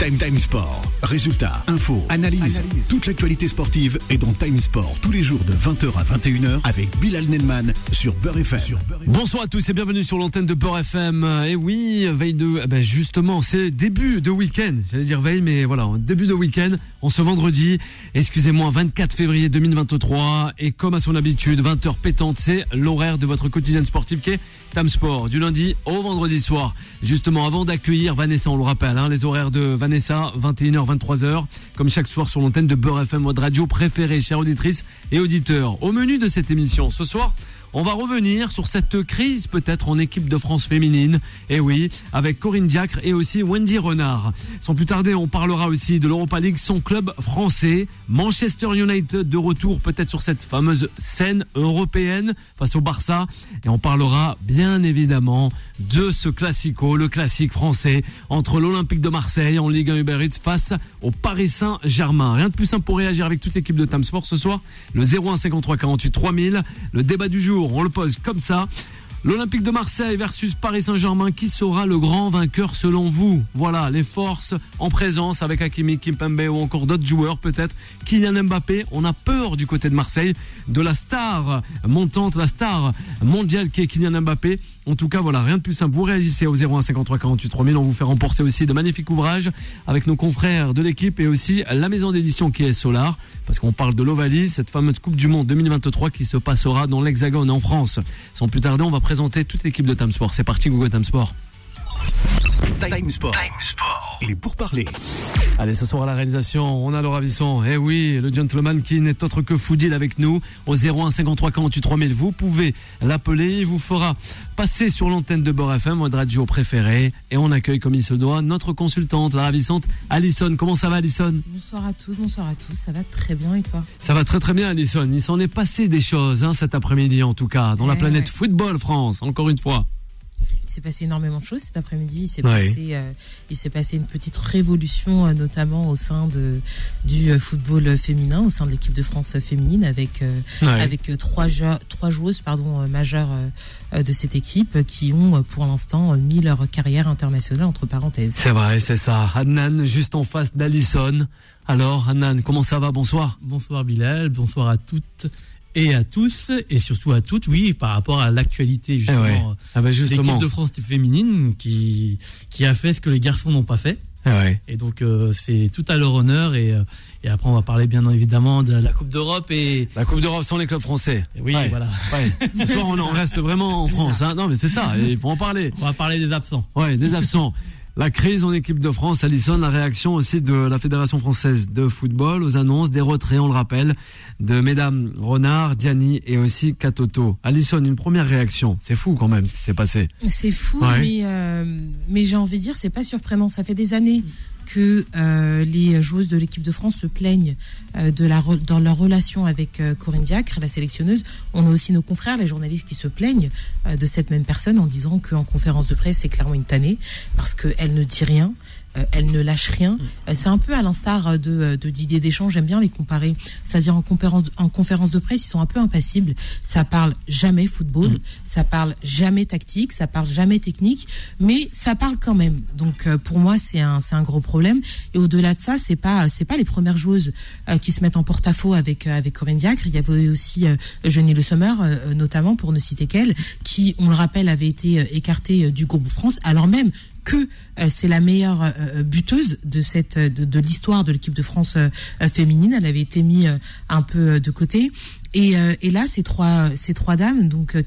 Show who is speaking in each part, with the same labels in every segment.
Speaker 1: Time Time Sport. Résultats, infos, analyse. Toute l'actualité sportive est dans Time Sport tous les jours de 20h à 21h avec Bilal Nelman sur Beurre FM.
Speaker 2: Bonsoir à tous et bienvenue sur l'antenne de Beurre FM. Et oui, veille de, eh ben justement, c'est début de week-end. J'allais dire veille, mais voilà, début de week-end, on se vendredi. Excusez-moi, 24 février 2023. Et comme à son habitude, 20h pétante, c'est l'horaire de votre quotidien sportif qui est Time Sport, du lundi au vendredi soir. Justement, avant d'accueillir Vanessa, on le rappelle, hein, les horaires de Vanessa, 21h, 23h, comme chaque soir sur l'antenne de Beurre FM, votre radio préférée, chère auditrice et auditeurs. Au menu de cette émission, ce soir, on va revenir sur cette crise peut-être en équipe de France féminine. Et oui, avec Corinne Diacre et aussi Wendy Renard. Sans plus tarder, on parlera aussi de l'Europa League, son club français. Manchester United de retour peut-être sur cette fameuse scène européenne face au Barça. Et on parlera bien évidemment de ce classico, le classique français entre l'Olympique de Marseille en Ligue 1 Uber Eats face au Paris Saint-Germain. Rien de plus simple pour réagir avec toute l'équipe de Tam Sport ce soir. Le 01 53 48 3000. Le débat du jour on le pose comme ça. L'Olympique de Marseille versus Paris Saint-Germain, qui sera le grand vainqueur selon vous? Voilà, les forces en présence avec Hakimi, Kimpembe ou encore d'autres joueurs peut-être. Kylian Mbappé, on a peur du côté de Marseille, de la star montante, la star mondiale qui est Kylian Mbappé. En tout cas, voilà, rien de plus simple. Vous réagissez au 01 53 48 3000. On vous fait remporter aussi de magnifiques ouvrages avec nos confrères de l'équipe et aussi la maison d'édition qui est Solar. Parce qu'on parle de l'Ovalie, cette fameuse Coupe du Monde 2023 qui se passera dans l'Hexagone en France. Sans plus tarder, on va présenter toute l'équipe de Time Sport. C'est parti, Google Time Sport.
Speaker 1: Time Sport. Est pour parler.
Speaker 2: Allez, ce soir à la réalisation, on a Laura Visson. Eh oui, le gentleman qui n'est autre que Foudil avec nous au 01 53 48 3000. Vous pouvez l'appeler, il vous fera passer sur l'antenne de Beurre FM, votre radio préférée. Et on accueille comme il se doit notre consultante, la ravissante Alison. Comment ça va, Alison?
Speaker 3: Bonsoir à tous, bonsoir à tous. Ça va très bien et toi?
Speaker 2: Ça va très très bien, Alison. Il s'en est passé des choses hein, cet après-midi en tout cas, dans la
Speaker 3: Eh
Speaker 2: planète
Speaker 3: ouais.
Speaker 2: football France, encore une fois.
Speaker 3: Il s'est passé énormément de choses cet après-midi. Il s'est
Speaker 2: Ouais.
Speaker 3: passé, euh, il s'est passé une petite révolution, euh, notamment au sein de, du euh, football féminin, au sein de l'équipe de France féminine, avec, euh,
Speaker 2: Ouais.
Speaker 3: avec euh, trois, trois joueuses pardon, euh, majeures de cette équipe euh, qui ont, pour l'instant, mis leur carrière internationale entre parenthèses.
Speaker 2: C'est vrai, c'est ça. Adnan, juste en face d'Alison. Alors, Adnan, comment ça va? Bonsoir.
Speaker 4: Bonsoir Bilal, bonsoir à toutes et à tous, et surtout à toutes, oui, par rapport à l'actualité justement
Speaker 2: Eh ouais. Ah bah justement.
Speaker 4: l'équipe de France féminine qui, qui a fait ce que les garçons n'ont pas fait.
Speaker 2: Ah ouais.
Speaker 4: Et donc euh, c'est tout à leur honneur. Et, euh, et après on va parler bien évidemment de la Coupe d'Europe et
Speaker 2: La Coupe d'Europe sans les clubs français.
Speaker 4: oui,
Speaker 2: Ouais.
Speaker 4: voilà.
Speaker 2: Ouais. Ce soir, on en reste vraiment en France. Hein. Non, mais c'est ça. Il faut en parler.
Speaker 4: On va parler des absents.
Speaker 2: Ouais, des absents. La crise en équipe de France, Alison, la réaction aussi de la Fédération française de football aux annonces des retraits, on le rappelle, de mesdames Renard, Diani et aussi Katoto. Alison, une première réaction. C'est fou quand même ce qui s'est passé.
Speaker 3: C'est fou,
Speaker 2: Ouais.
Speaker 3: mais, euh, mais j'ai envie de dire, c'est pas surprenant. Ça fait des années que euh, les joueuses de l'équipe de France se plaignent euh, de la dans leur relation avec euh, Corinne Diacre, la sélectionneuse. On a aussi nos confrères, les journalistes, qui se plaignent de cette même personne en disant qu'en conférence de presse, c'est clairement une tannée parce qu'elle ne dit rien. Euh, elle ne lâche rien. Euh, C'est un peu à l'instar de, de Didier Deschamps. J'aime bien les comparer. C'est-à-dire en conférence, en conférence de presse, ils sont un peu impassibles. Ça parle jamais football, ça parle jamais tactique, ça parle jamais technique, mais ça parle quand même. Donc euh, pour moi, c'est un, c'est un gros problème. Et au-delà de ça, c'est pas, c'est pas les premières joueuses euh, qui se mettent en porte-à-faux avec euh, avec Corinne Diacre. Il y avait aussi euh, Eugénie Le Sommer, euh, notamment pour ne citer qu'elle, qui, on le rappelle, avait été euh, écartée euh, du groupe France, alors même que euh, c'est la meilleure euh, euh, buteuse de cette de, de l'histoire de l'équipe de France féminine. Elle avait été mise un peu de côté. Et, et là, ces trois ces trois dames, donc euh,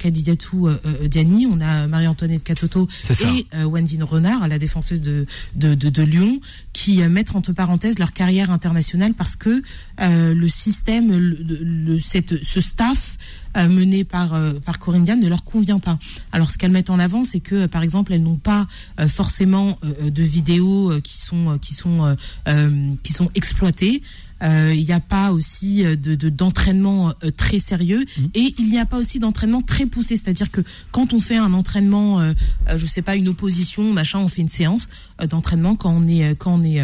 Speaker 3: Diani, on a Marie-Antoinette Katoto et Wendy Renard, la défenseuse de de, de, de Lyon, qui mettent entre parenthèses leur carrière internationale parce que le système, le, le- cette, ce staff euh, mené par euh, par Corinne Diane ne leur convient pas. Alors ce qu'elles mettent en avant, c'est que euh, par exemple elles n'ont pas euh, forcément euh, de vidéos euh, qui sont euh, qui sont euh, euh, qui sont exploitées. Euh, Il n'y a pas aussi de de- d'entraînement euh, très sérieux et il n'y a pas aussi d'entraînement très poussé. C'est-à-dire que quand on fait un entraînement, euh, je sais pas une opposition, machin, on fait une séance euh, d'entraînement quand on est quand on est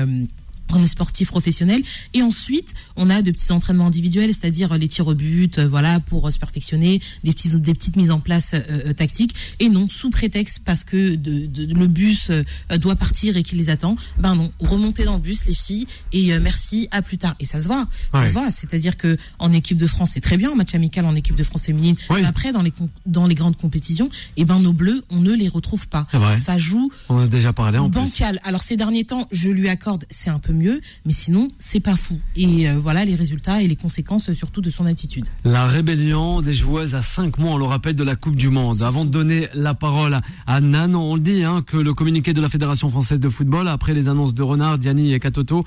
Speaker 3: euh, on est sportif professionnel et ensuite on a de petits entraînements individuels c'est-à-dire les tirs au but euh, voilà pour euh, se perfectionner des petits des petites mises en place euh, tactiques. Et non sous prétexte parce que de, le bus doit partir et qu'il les attend ben non remontez dans le bus les filles et merci à plus tard. Et ça se voit. Ça se voit. C'est-à-dire que en équipe de France c'est très bien en match amical en équipe de France féminine. Après dans les dans les grandes compétitions et eh ben nos bleus on ne les retrouve pas. Ça joue
Speaker 2: on a déjà parlé en
Speaker 3: bancal. Alors ces derniers temps je lui accorde c'est un peu mieux, mais sinon, c'est pas fou. Et euh, voilà les résultats et les conséquences surtout de son attitude.
Speaker 2: La rébellion des joueuses à 5 mois, on le rappelle, de la Coupe du Monde. Avant de donner la parole à Nan, on le dit, hein, que le communiqué de la Fédération française de football, après les annonces de Renard, Diani et Katoto,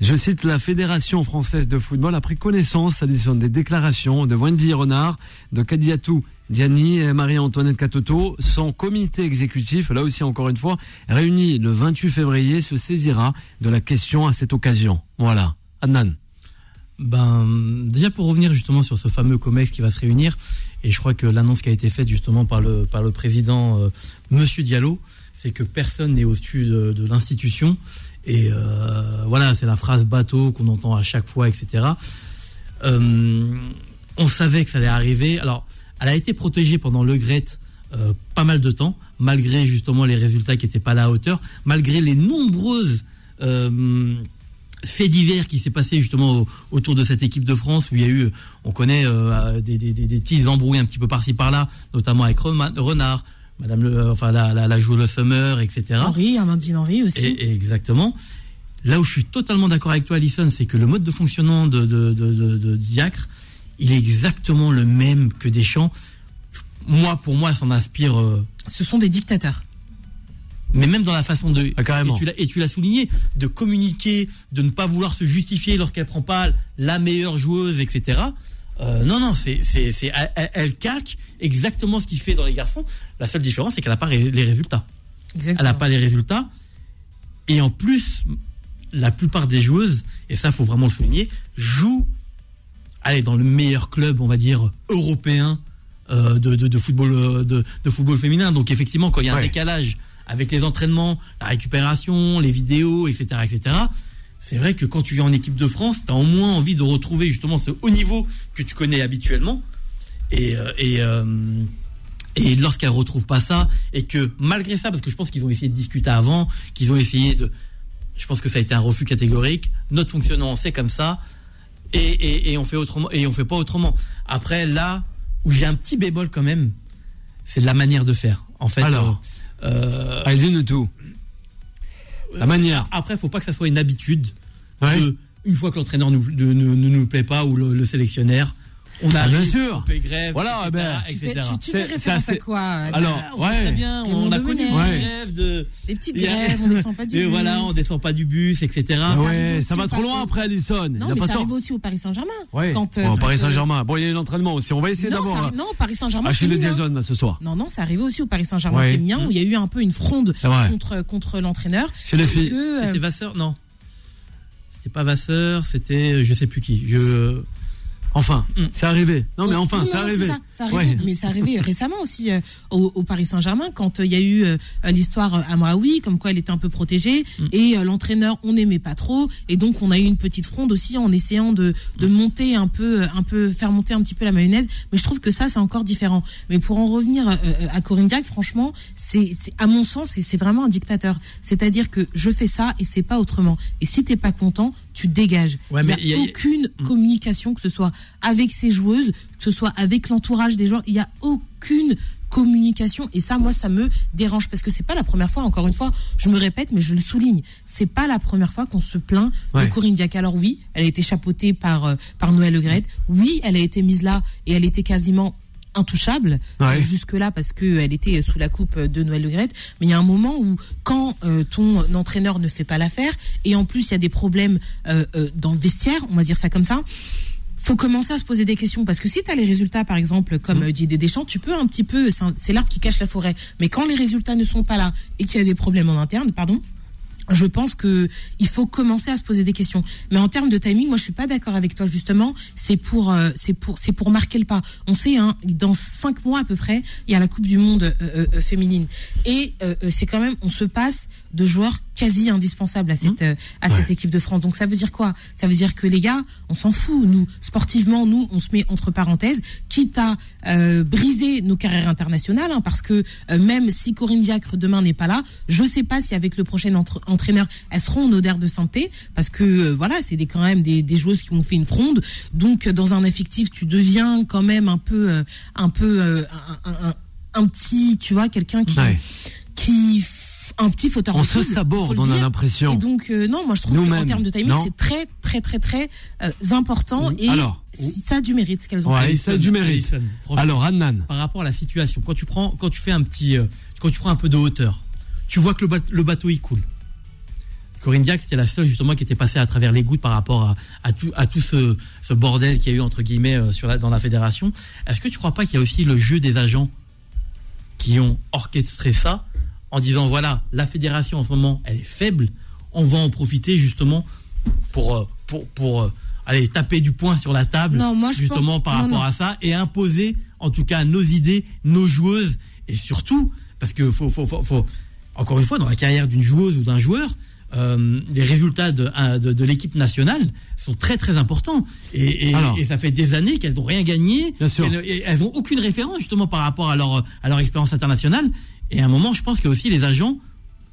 Speaker 2: je cite, la Fédération française de football a pris connaissance, des déclarations de Wendy Renard, de Kadiatou Diani et Marie-Antoinette Catoto, son comité exécutif, là aussi encore une fois, réuni le 28 février, se saisira de la question à cette occasion. Voilà. Adnan.
Speaker 4: Ben, déjà pour revenir justement sur ce fameux COMEX qui va se réunir, et je crois que l'annonce qui a été faite justement par le, par le président euh, Monsieur Diallo, c'est que personne n'est au-dessus de, l'institution. Et euh, voilà, c'est la phrase bateau qu'on entend à chaque fois, etc. Euh, on savait que ça allait arriver. Alors, elle a été protégée pendant le Gret euh, pas mal de temps, malgré justement les résultats qui n'étaient pas à la hauteur, malgré les nombreuses euh, faits divers qui s'est passé justement autour de cette équipe de France où il y a eu, on connaît euh, des, petits embrouilles un petit peu par-ci par-là, notamment avec Renard, Madame le, enfin la, la, la joueuse Summer, etc.
Speaker 3: Henri, Amandine Henri aussi.
Speaker 4: exactement. Là où je suis totalement d'accord avec toi, Alison, c'est que le mode de fonctionnement de, de Diacre, il est exactement le même que Deschamps. Moi, pour moi, s'en inspire. Euh,
Speaker 3: Ce sont des dictateurs.
Speaker 4: Mais même dans la façon de.
Speaker 2: Ah, carrément.
Speaker 4: Et tu l'as souligné, de communiquer, de ne pas vouloir se justifier lorsqu'elle prend pas la meilleure joueuse, etc. Euh, non, non, c'est, c'est, elle, calque exactement ce qu'il fait dans les garçons. La seule différence, c'est qu'elle n'a pas les résultats. Elle n'a pas les résultats. Et en plus, la plupart des joueuses, et ça, faut vraiment le souligner, jouent allez, dans le meilleur club, on va dire, européen euh, de, football, euh, de, football féminin. Donc effectivement, quand il y a un décalage avec les entraînements, la récupération, les vidéos, etc., etc., c'est vrai que quand tu viens en équipe de France, tu as au moins envie de retrouver justement ce haut niveau que tu connais habituellement. Et, euh, et, et lorsqu'elles ne retrouvent pas ça, et que malgré ça, parce que je pense qu'ils ont essayé de discuter avant, qu'ils ont essayé de... Je pense que ça a été un refus catégorique. Notre fonctionnement, c'est comme ça et, on fait autrement et on fait pas autrement. Après là où j'ai un petit bémol quand même, c'est de la manière de faire. En fait,
Speaker 2: alors, euh, euh tout. La manière.
Speaker 4: Après, faut pas que ça soit une habitude. une fois que l'entraîneur ne nous, plaît pas ou le, le sélectionnaire, on a
Speaker 2: ah, bien sûr.
Speaker 4: on fait grève,
Speaker 2: voilà, etc., ben,
Speaker 3: tu, fais, tu, fais référence à quoi
Speaker 2: Alors,
Speaker 4: on ouais. très bien, on, a connu des grèves de
Speaker 3: des petites grèves, on descend pas du bus.
Speaker 4: voilà, on descend pas du bus, etc.
Speaker 2: Ah ouais, ça va trop loin après Alison.
Speaker 3: Non, mais ça arrive aussi au Paris Saint-Germain.
Speaker 2: Ouais. Quand, euh, Paris Saint-Germain. Bon, il y a l'entraînement aussi. On va essayer d'avoir.
Speaker 3: Non, Paris Saint-Germain.
Speaker 2: Achille Jason ce soir.
Speaker 3: Non, non, ça arrivait aussi au Paris Saint-Germain féminin où il y a eu un peu une fronde contre contre l'entraîneur.
Speaker 2: Chez les filles.
Speaker 4: C'était Vasseur, non. C'était pas Vasseur, c'était je sais plus qui. Je
Speaker 2: Enfin, mm. c'est arrivé. Non, mais enfin, c'est arrivé.
Speaker 3: Ça, Mais c'est arrivé récemment aussi euh, au, Paris Saint-Germain quand euh, il y a eu euh, l'histoire à Maui, comme quoi elle était un peu protégée mm. et l'entraîneur on n'aimait pas trop et donc on a eu une petite fronde aussi en essayant de, de mm. monter un peu, un peu, faire monter un petit peu la mayonnaise. Mais je trouve que ça c'est encore différent. Mais pour en revenir à Corinne Diac, franchement, c'est à mon sens c'est vraiment un dictateur. C'est-à-dire que je fais ça et c'est pas autrement. Et si t'es pas content, tu dégages. il n'y a, aucune communication, que ce soit avec ses joueuses, que ce soit avec l'entourage des joueurs. Il n'y a aucune communication. Et ça moi ça me dérange. Parce que c'est pas la première fois encore une fois je me répète mais je le souligne. C'est pas la première fois qu'on se plaint de Corinne Diac alors oui elle a été chapeautée par euh, par Noël Le oui elle a été mise là et elle était quasiment intouchable jusque-là parce qu'elle était sous la coupe de Noël Le Mais il y a un moment où, quand euh, ton entraîneur ne fait pas l'affaire, et en plus il y a des problèmes euh, euh, dans le vestiaire, on va dire ça comme ça, faut commencer à se poser des questions. Parce que si tu as les résultats par exemple comme mmh. dit des Deschamps tu peux un petit peu c'est l'arbre qui cache la forêt. Mais quand les résultats ne sont pas là et qu'il y a des problèmes en interne pardon je pense que il faut commencer à se poser des questions. Mais en termes de timing, moi je suis pas d'accord avec toi justement. C'est pour euh, c'est pour c'est pour marquer le pas. On sait hein, dans cinq mois à peu près, il y a la Coupe du Monde euh, euh, féminine et c'est quand même on se passe de joueurs quasi indispensable à cette euh, à cette équipe de France. Donc ça veut dire quoi? Ça veut dire que les gars, on s'en fout. Nous, sportivement, nous, on se met entre parenthèses, quitte à briser nos carrières internationales, hein, parce que même si Corinne Diacre demain n'est pas là, je sais pas si avec le prochain entraîneur, elles seront en odeur de santé, parce que voilà, c'est des, quand même des, des joueuses qui ont fait une fronde. Donc dans un effectif, tu deviens quand même un peu un peu un, un, un, petit, tu vois, quelqu'un qui qui un petit fauteur
Speaker 2: on se saborde, on a l'impression.
Speaker 3: Et donc, euh, non, moi je trouve qu'en termes de timing, c'est très, très, très, très euh, important. Et Alors, ça a du mérite ce qu'elles ont
Speaker 2: fait. ça a du mérite. Alors, Annan.
Speaker 4: Par rapport à la situation, quand tu prends, quand tu fais un petit, euh, quand tu prends un peu de hauteur, tu vois que le, bateau, il coule. Corinne Diac, c'était la seule justement qui était passée à travers les gouttes par rapport à, tout, à tout ce, ce bordel qu'il y a eu entre guillemets sur la, dans la fédération. Est-ce que tu crois pas qu'il y a aussi le jeu des agents qui ont orchestré ça en disant voilà, la fédération en ce moment, elle est faible, on va en profiter justement pour, euh, pour, pour euh, aller taper du poing sur la table, justement par rapport à ça, et imposer en tout cas nos idées, nos joueuses, et surtout, parce que faut, faut, faut, encore une fois, dans la carrière d'une joueuse ou d'un joueur, euh, les résultats de, de, l'équipe nationale sont très très importants. Et, et, ça fait des années qu'elles n'ont rien gagné, elles, n'ont aucune référence justement par rapport à leur à leur expérience internationale. Et à un moment, je pense que aussi les agents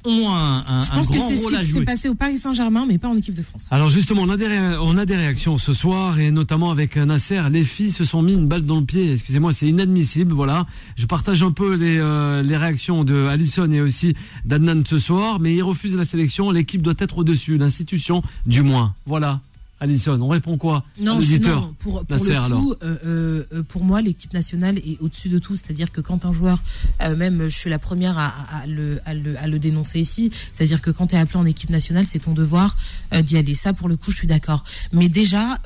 Speaker 4: ont un, un,
Speaker 3: je pense
Speaker 4: grand
Speaker 3: que
Speaker 4: rôle
Speaker 3: à
Speaker 4: jouer.
Speaker 3: C'est passé au Paris Saint-Germain, mais pas en équipe de France.
Speaker 2: Alors justement, on a des on a des réactions ce soir et notamment avec Nasser. Les filles se sont mis une balle dans le pied. Excusez-moi, c'est inadmissible. Voilà, je partage un peu les, euh, les réactions de Allison et aussi d'Adnan ce soir, mais ils refusent la sélection. L'équipe doit être au-dessus, l'institution du moins. Voilà. Alison, on répond quoi
Speaker 3: Non, non pour, pour le coup, euh, euh, euh, pour moi, l'équipe nationale est au-dessus de tout. C'est-à-dire que quand un joueur, même je suis la première à, à, le, à, le, à, le, dénoncer ici, c'est-à-dire que quand tu es appelé en équipe nationale, c'est ton devoir d'y aller. Ça, pour le coup, je suis d'accord. Mais déjà,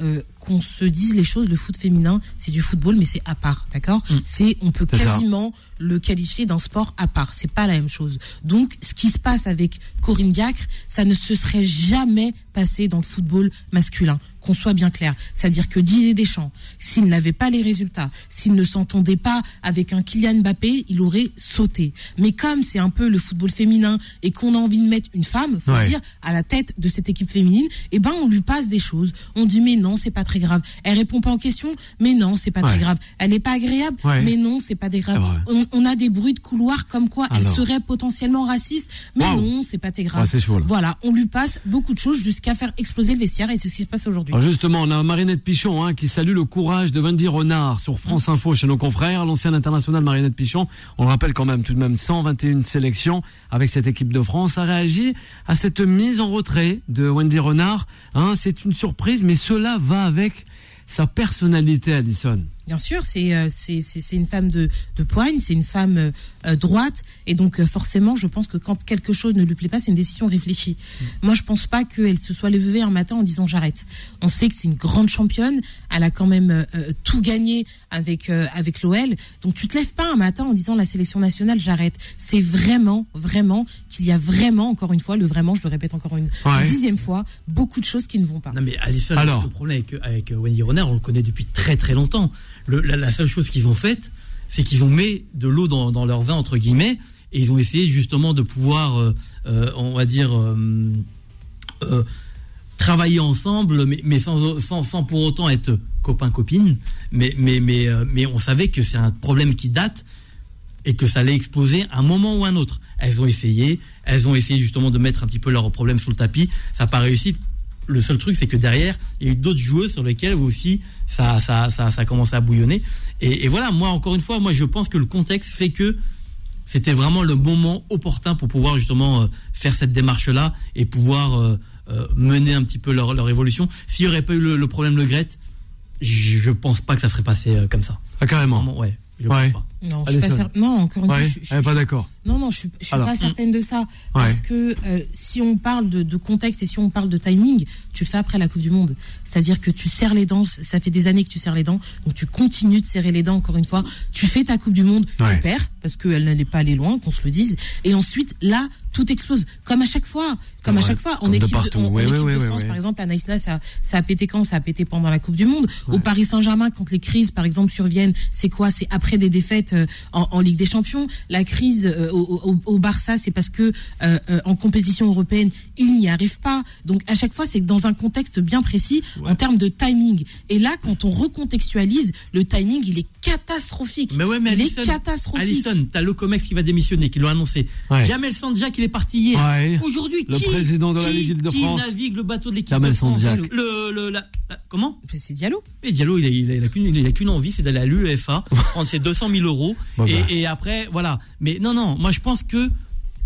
Speaker 3: qu'on se dise les choses, le foot féminin, c'est du football, mais c'est à part, d'accord mm. C'est, on peut quasiment le qualifier d'un sport à part. C'est pas la même chose. Donc, ce qui se passe avec Corinne Diacre, ça ne se serait jamais passé dans le football masculin qu'on soit bien clair. C'est-à-dire que Didier Deschamps, s'il n'avait pas les résultats, s'il ne s'entendait pas avec un Kylian Mbappé, il aurait sauté. Mais comme c'est un peu le football féminin et qu'on a envie de mettre une femme, faut dire, à la tête de cette équipe féminine, eh ben, on lui passe des choses. On dit, mais non, c'est pas très grave. Elle répond pas en question, mais non, c'est pas très grave. Elle n'est pas agréable, mais non, c'est pas très grave. On, a des bruits de couloir comme quoi elle serait potentiellement raciste, mais non, c'est pas très grave. voilà, on lui passe beaucoup de choses jusqu'à faire exploser le vestiaire et c'est ce qui se passe aujourd'hui
Speaker 2: justement, on a Marinette Pichon hein, qui salue le courage de Wendy Renard sur France Info chez nos confrères, l'ancienne internationale Marinette Pichon. On le rappelle quand même tout de même 121 sélections avec cette équipe de France a réagi à cette mise en retrait de Wendy Renard. Hein, c'est une surprise, mais cela va avec sa personnalité, Addison.
Speaker 3: Bien sûr, c'est euh, c'est une femme de, de poigne, c'est une femme euh, euh, droite, et donc forcément, je pense que quand quelque chose ne lui plaît pas, c'est une décision réfléchie. Mm. Moi, je pense pas qu'elle se soit levée un matin en disant j'arrête. On sait que c'est une grande championne, elle a quand même tout gagné avec avec l'OL, donc tu te lèves pas un matin en disant la sélection nationale j'arrête. C'est vraiment vraiment qu'il y a vraiment encore une fois le vraiment, je le répète encore une, dixième fois, beaucoup de choses qui ne vont pas.
Speaker 4: Non mais Alison, Alors, le problème avec, avec Wendy Renard, on le connaît depuis très très longtemps la, seule chose qu'ils ont faite, c'est qu'ils ont mis de l'eau dans, leur vin, entre guillemets, et ils ont essayé justement de pouvoir, euh, euh, on va dire, euh, travailler ensemble, mais, sans, pour autant être copains-copines. Mais, on savait que c'est un problème qui date et que ça allait exploser un moment ou un autre. Elles ont essayé, elles ont essayé justement de mettre un petit peu leurs problèmes sous le tapis. Ça n'a pas réussi le seul truc, c'est que derrière, il y a eu d'autres joueuses sur lesquelles aussi ça, ça, ça, ça a commencé à bouillonner. Et, voilà, moi, encore une fois, moi, je pense que le contexte fait que c'était vraiment le moment opportun pour pouvoir justement euh, faire cette démarche-là et pouvoir euh, euh, mener un petit peu leur, leur évolution. S'il n'y aurait pas eu le, problème Le Gret, je, ne pense pas que ça serait passé comme ça.
Speaker 2: Ah, carrément.
Speaker 4: ouais, je pense pas.
Speaker 3: Non, je suis pas. Non, encore une fois, je,
Speaker 2: suis pas d'accord.
Speaker 3: Non, non, je suis, suis pas certaine de ça. Parce que euh, si on parle de, contexte et si on parle de timing, tu le fais après la Coupe du Monde. C'est-à-dire que tu serres les dents, ça fait des années que tu serres les dents, donc tu continues de serrer les dents encore une fois. Tu fais ta Coupe du Monde, tu perds, parce qu'elle n'allait pas aller loin, qu'on se le dise. Et ensuite, là, tout explose. Comme à chaque fois. Comme à chaque fois. En équipe, de, France, par exemple, Anaïs ça, ça a pété quand? Ça a pété pendant la Coupe du Monde. Au Paris Saint-Germain, quand les crises, par exemple, surviennent, c'est quoi? C'est après des défaites euh, en, Ligue des Champions. La crise euh, au, au, Barça, c'est parce que euh, euh, en compétition européenne, il n'y arrive pas. Donc à chaque fois, c'est dans un contexte bien précis en termes de timing. Et là, quand on recontextualise, le timing, il est catastrophique.
Speaker 4: Mais ouais, mais
Speaker 3: il
Speaker 4: Allison,
Speaker 3: est catastrophique.
Speaker 4: Allison, t'as Locomex qui va démissionner, qui l'ont annoncé.
Speaker 2: Ouais.
Speaker 4: Jamel Sandjak, il est parti hier.
Speaker 2: Ouais.
Speaker 4: Aujourd'hui,
Speaker 2: Le
Speaker 4: qui,
Speaker 2: président de la
Speaker 4: qui-
Speaker 2: Ligue de
Speaker 4: qui
Speaker 2: France.
Speaker 4: navigue le bateau de l'équipe
Speaker 2: Jamel
Speaker 4: de France
Speaker 2: Sandjak.
Speaker 4: Le, le- la- la- comment
Speaker 3: C'est Diallo.
Speaker 4: Et Diallo, il a, il a- il a qu'une, il a qu'une envie, c'est d'aller à l'UEFA, prendre ses 200 000 euros.
Speaker 2: Bah, bah.
Speaker 4: Et, et après, voilà. Mais non, non, moi je pense que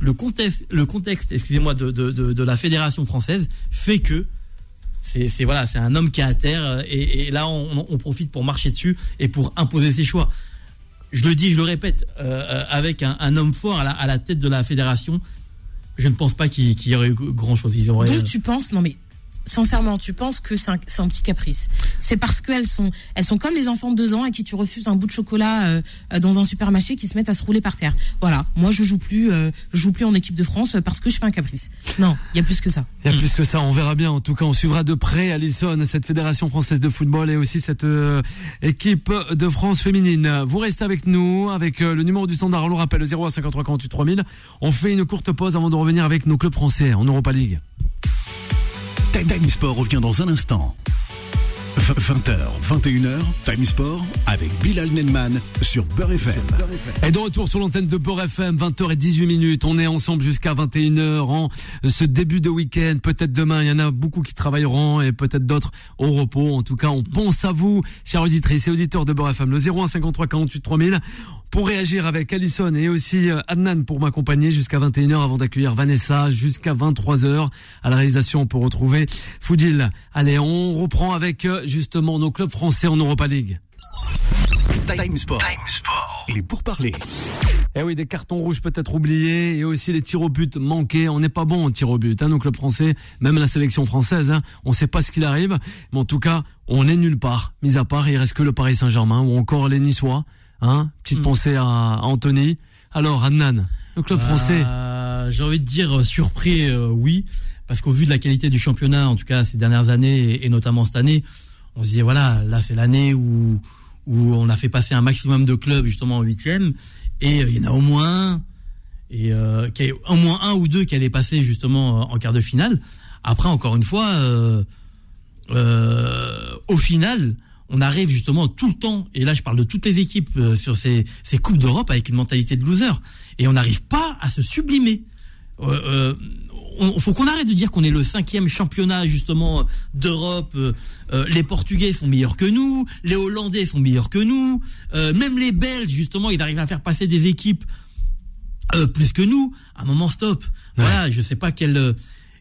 Speaker 4: le contexte, le contexte excusez-moi, de, de, de, de la fédération française fait que c'est, voilà, c'est un homme qui est à terre euh, et, et là on, on profite pour marcher dessus et pour imposer ses choix. Je le dis, je le répète, euh, euh, avec un, un homme fort à la, à la tête de la fédération, je ne pense pas qu'il, qu'il y aurait eu grand chose. Ils auraient,
Speaker 3: Donc tu penses, non mais sincèrement, tu penses que c'est un, petit caprice? C'est parce qu'elles sont, elles sont comme les enfants de deux ans à qui tu refuses un bout de chocolat euh, dans un supermarché qui se mettent à se rouler par terre. Voilà, moi je joue plus, euh, joue plus en équipe de France euh, parce que je fais un caprice. Non, il y a plus que ça.
Speaker 2: Il y a plus que ça, on verra bien. En tout cas, on suivra de près Alison, cette fédération française de football et aussi cette équipe de France féminine. Vous restez avec nous, avec le numéro du standard, on le rappelle, le 0153 48 3000. On fait une courte pause avant de revenir avec nos clubs français en Europa League.
Speaker 1: Time Sport revient dans un instant. 20h, 21h, Time Sport avec Bilal Nenman sur Beurre FM.
Speaker 2: Et de retour sur l'antenne de Beurre FM, 20h et 18 minutes. On est ensemble jusqu'à 21h en ce début de week-end. Peut-être demain, il y en a beaucoup qui travailleront et peut-être d'autres au repos. En tout cas, on pense à vous, chers auditrices et auditeurs de Beurre FM. Le 01 53 48 3000 pour réagir avec Alison et aussi euh, Adnan pour m'accompagner jusqu'à 21h avant d'accueillir Vanessa jusqu'à 23h. À la réalisation, on peut retrouver Foudil. Allez, on reprend avec euh, justement nos clubs français en Europa League.
Speaker 1: Time Sport. Les pourparlers.
Speaker 2: Eh oui, des cartons rouges peut-être oubliés et aussi les tirs au but manqués. On n'est pas bon en tir au but, hein, nos clubs français, même la sélection française. Hein, on sait pas ce qu'il arrive, mais en tout cas, on est nulle part. Mis à part, il reste que le Paris Saint-Germain ou encore les Niçois. Hein, petite
Speaker 4: Mm.
Speaker 2: pensée à, Anthony. Alors, Adnan, le club français.
Speaker 4: Euh, J'ai envie de dire euh, surpris, euh, oui, parce qu'au vu de la qualité du championnat, en tout cas ces dernières années et, et notamment cette année, on se disait voilà, là c'est l'année où où on a fait passer un maximum de clubs justement en huitième, et euh, il y en a au moins un, et euh, y ait au moins un ou deux qui allaient passer justement euh, en quart de finale. Après, encore une fois, euh, euh, au final, on arrive justement tout le temps, et là je parle de toutes les équipes euh, sur ces, ces coupes d'Europe avec une mentalité de loser, et on n'arrive pas à se sublimer. Euh, euh, on- faut qu'on arrête de dire qu'on est le cinquième championnat justement d'Europe. Euh, euh, les Portugais sont meilleurs que nous, les Hollandais sont meilleurs que nous, euh, même les Belges justement, ils arrivent à faire passer des équipes euh, plus que nous. À un moment, stop. Voilà, je sais pas quel.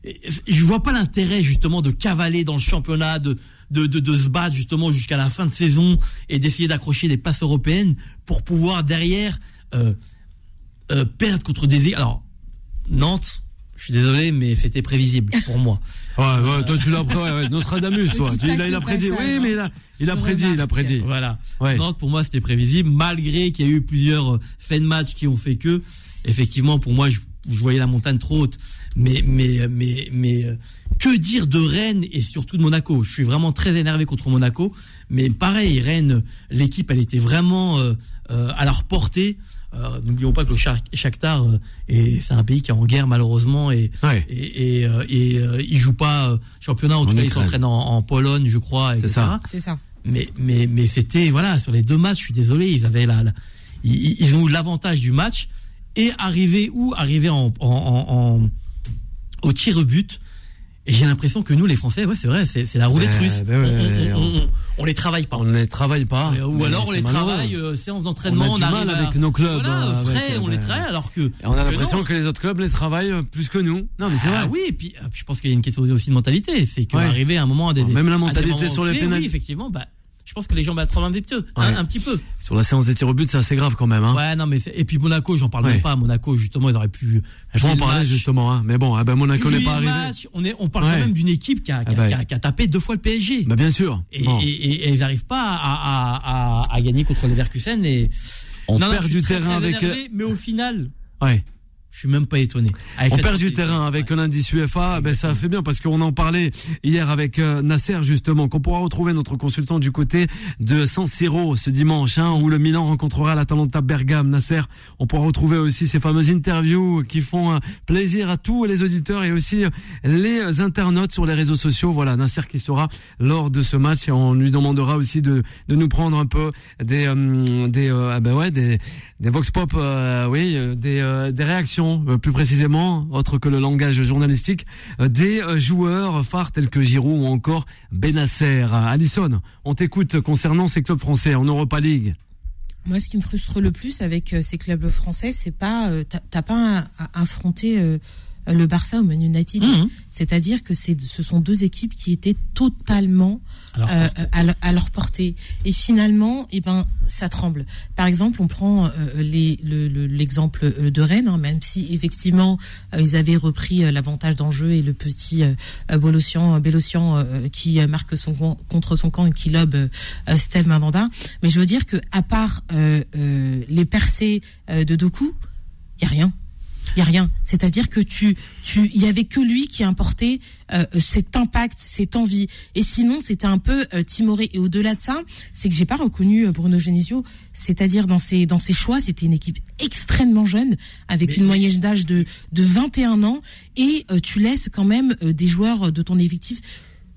Speaker 4: Je vois pas l'intérêt justement de cavaler dans le championnat, de de, de, de se battre justement jusqu'à la fin de saison et d'essayer d'accrocher des places européennes pour pouvoir derrière euh, euh, perdre contre des. Alors Nantes, je suis désolé, mais c'était prévisible pour moi.
Speaker 2: Ouais, ouais, toi tu l'as ouais, ouais, Nostradamus, toi. Il a, il a prédit. Oui, mais il a, il a
Speaker 3: Je
Speaker 2: prédit, il a prédit.
Speaker 4: Voilà.
Speaker 2: Ouais.
Speaker 4: Nantes, pour moi, c'était prévisible, malgré qu'il y a eu plusieurs euh, faits de match qui ont fait que, effectivement, pour moi, je, je voyais la montagne trop haute. Mais, mais, mais, mais, euh, que dire de Rennes et surtout de Monaco? Je suis vraiment très énervé contre Monaco. Mais pareil, Rennes, l'équipe, elle était vraiment euh, euh, à leur portée. Euh, N'oublions pas que le Shak- Shakhtar, est- c'est un pays qui est en guerre malheureusement et
Speaker 2: Ouais.
Speaker 4: et, et, euh, et, euh, il joue pas euh, championnat. En tout cas, il s'entraîne en, en Pologne, je crois. etc.
Speaker 2: ça.
Speaker 3: C'est ça.
Speaker 4: Mais, mais, mais c'était, voilà, sur les deux matchs, je suis désolé, ils avaient la, la- ils, ils ont eu l'avantage du match et arrivé où Arrivé en, en, en, en- au tir au but. Et j'ai l'impression que nous, les Français, ouais, c'est vrai, c'est la roulette russe.
Speaker 2: ben ouais,
Speaker 4: on, on, on- on les travaille pas.
Speaker 2: On les travaille pas.
Speaker 4: Euh, Ou alors on les travaille, euh, séance
Speaker 2: On
Speaker 4: d'entraînement,
Speaker 2: a du mal
Speaker 4: à-
Speaker 2: avec nos clubs,
Speaker 4: Voilà,
Speaker 2: euh,
Speaker 4: frais,
Speaker 2: avec,
Speaker 4: on
Speaker 2: euh,
Speaker 4: les travaille alors que.
Speaker 2: On a l'impression que les autres clubs les travaillent euh, plus que nous. Non, mais c'est vrai.
Speaker 4: Ah oui, et puis, ah, puis je pense qu'il y a une question aussi de mentalité. C'est
Speaker 2: Ouais.
Speaker 4: qu'arriver à un moment à des.
Speaker 2: Même la
Speaker 4: à des
Speaker 2: mentalité sur les pénals.
Speaker 4: Oui, effectivement, bah, je pense que les gens battent un petit peu. un-
Speaker 2: Ouais.
Speaker 4: un petit peu.
Speaker 2: Sur la séance des tirs au but, c'est assez grave quand même. Hein.
Speaker 4: Ouais, non, mais et puis Monaco, j'en parle
Speaker 2: Ouais.
Speaker 4: même pas. Monaco, justement, ils auraient pu.
Speaker 2: Je vais en
Speaker 4: match.
Speaker 2: justement. Hein. Mais bon, ah ben Monaco n'est pas arrivé.
Speaker 4: match, on, est, on parle
Speaker 2: Ouais.
Speaker 4: quand même d'une équipe qui a, qui a-
Speaker 2: Ah bah.
Speaker 4: qui a- qui a tapé deux fois le PSG.
Speaker 2: Bah bien sûr.
Speaker 4: et,
Speaker 2: Bon,
Speaker 4: et- et- et ils n'arrivent pas à, à, à, à gagner contre les Verkusen. Et...
Speaker 2: on
Speaker 4: Non, non,
Speaker 2: perd
Speaker 4: suis
Speaker 2: du
Speaker 4: très,
Speaker 2: terrain
Speaker 4: très
Speaker 2: avec. euh,
Speaker 4: énervé, mais au final,
Speaker 2: Ouais.
Speaker 4: Je suis même pas étonné.
Speaker 2: on perd du terrain avec l'indice UFA, ben ça fait bien parce qu'on en parlait hier avec euh, Nasser justement, qu'on pourra retrouver notre consultant du côté de San Siro ce dimanche, hein, où le Milan rencontrera l'Atalanta Bergame. Nasser, on pourra retrouver aussi ces fameuses interviews qui font euh, plaisir à tous les auditeurs et aussi euh, les internautes sur les réseaux sociaux. Voilà, Nasser qui sera lors de ce match et on lui demandera aussi de, de nous prendre un peu des des ah ben ouais des des vox pop, oui, des des réactions euh, plus précisément, autre que le langage journalistique, euh, des euh, joueurs phares tels que Giroud ou encore Benasser. Alison, on t'écoute concernant ces clubs français en Europa League.
Speaker 3: Moi, ce qui me frustre le plus avec ces clubs français, c'est pas, t'as pas à affronter le Barça ou Man United. Mhm. C'est-à-dire que c'est, ce sont deux équipes qui étaient totalement euh, à, leur portée. Et finalement, eh ben, ça tremble. Par exemple, on prend euh, l'exemple euh, de Rennes, hein, même si effectivement ils avaient repris l'avantage d'enjeu et le petit Bolossian, Bélocian qui marque son contre son camp et qui lobe Steve Mandanda. Mais je veux dire que à part les percées de Doku, il y a rien. Il y a rien. C'est-à-dire que tu, tu, il y avait que lui qui importait euh, cet impact, cette envie. Et sinon, c'était un peu euh, timoré. Et au-delà de ça, c'est que j'ai pas reconnu euh, Bruno Genesio. C'est-à-dire dans ses dans ses choix, c'était une équipe extrêmement jeune, avec une moyenne d'âge de de 21 ans, et euh, tu laisses quand même des joueurs de ton effectif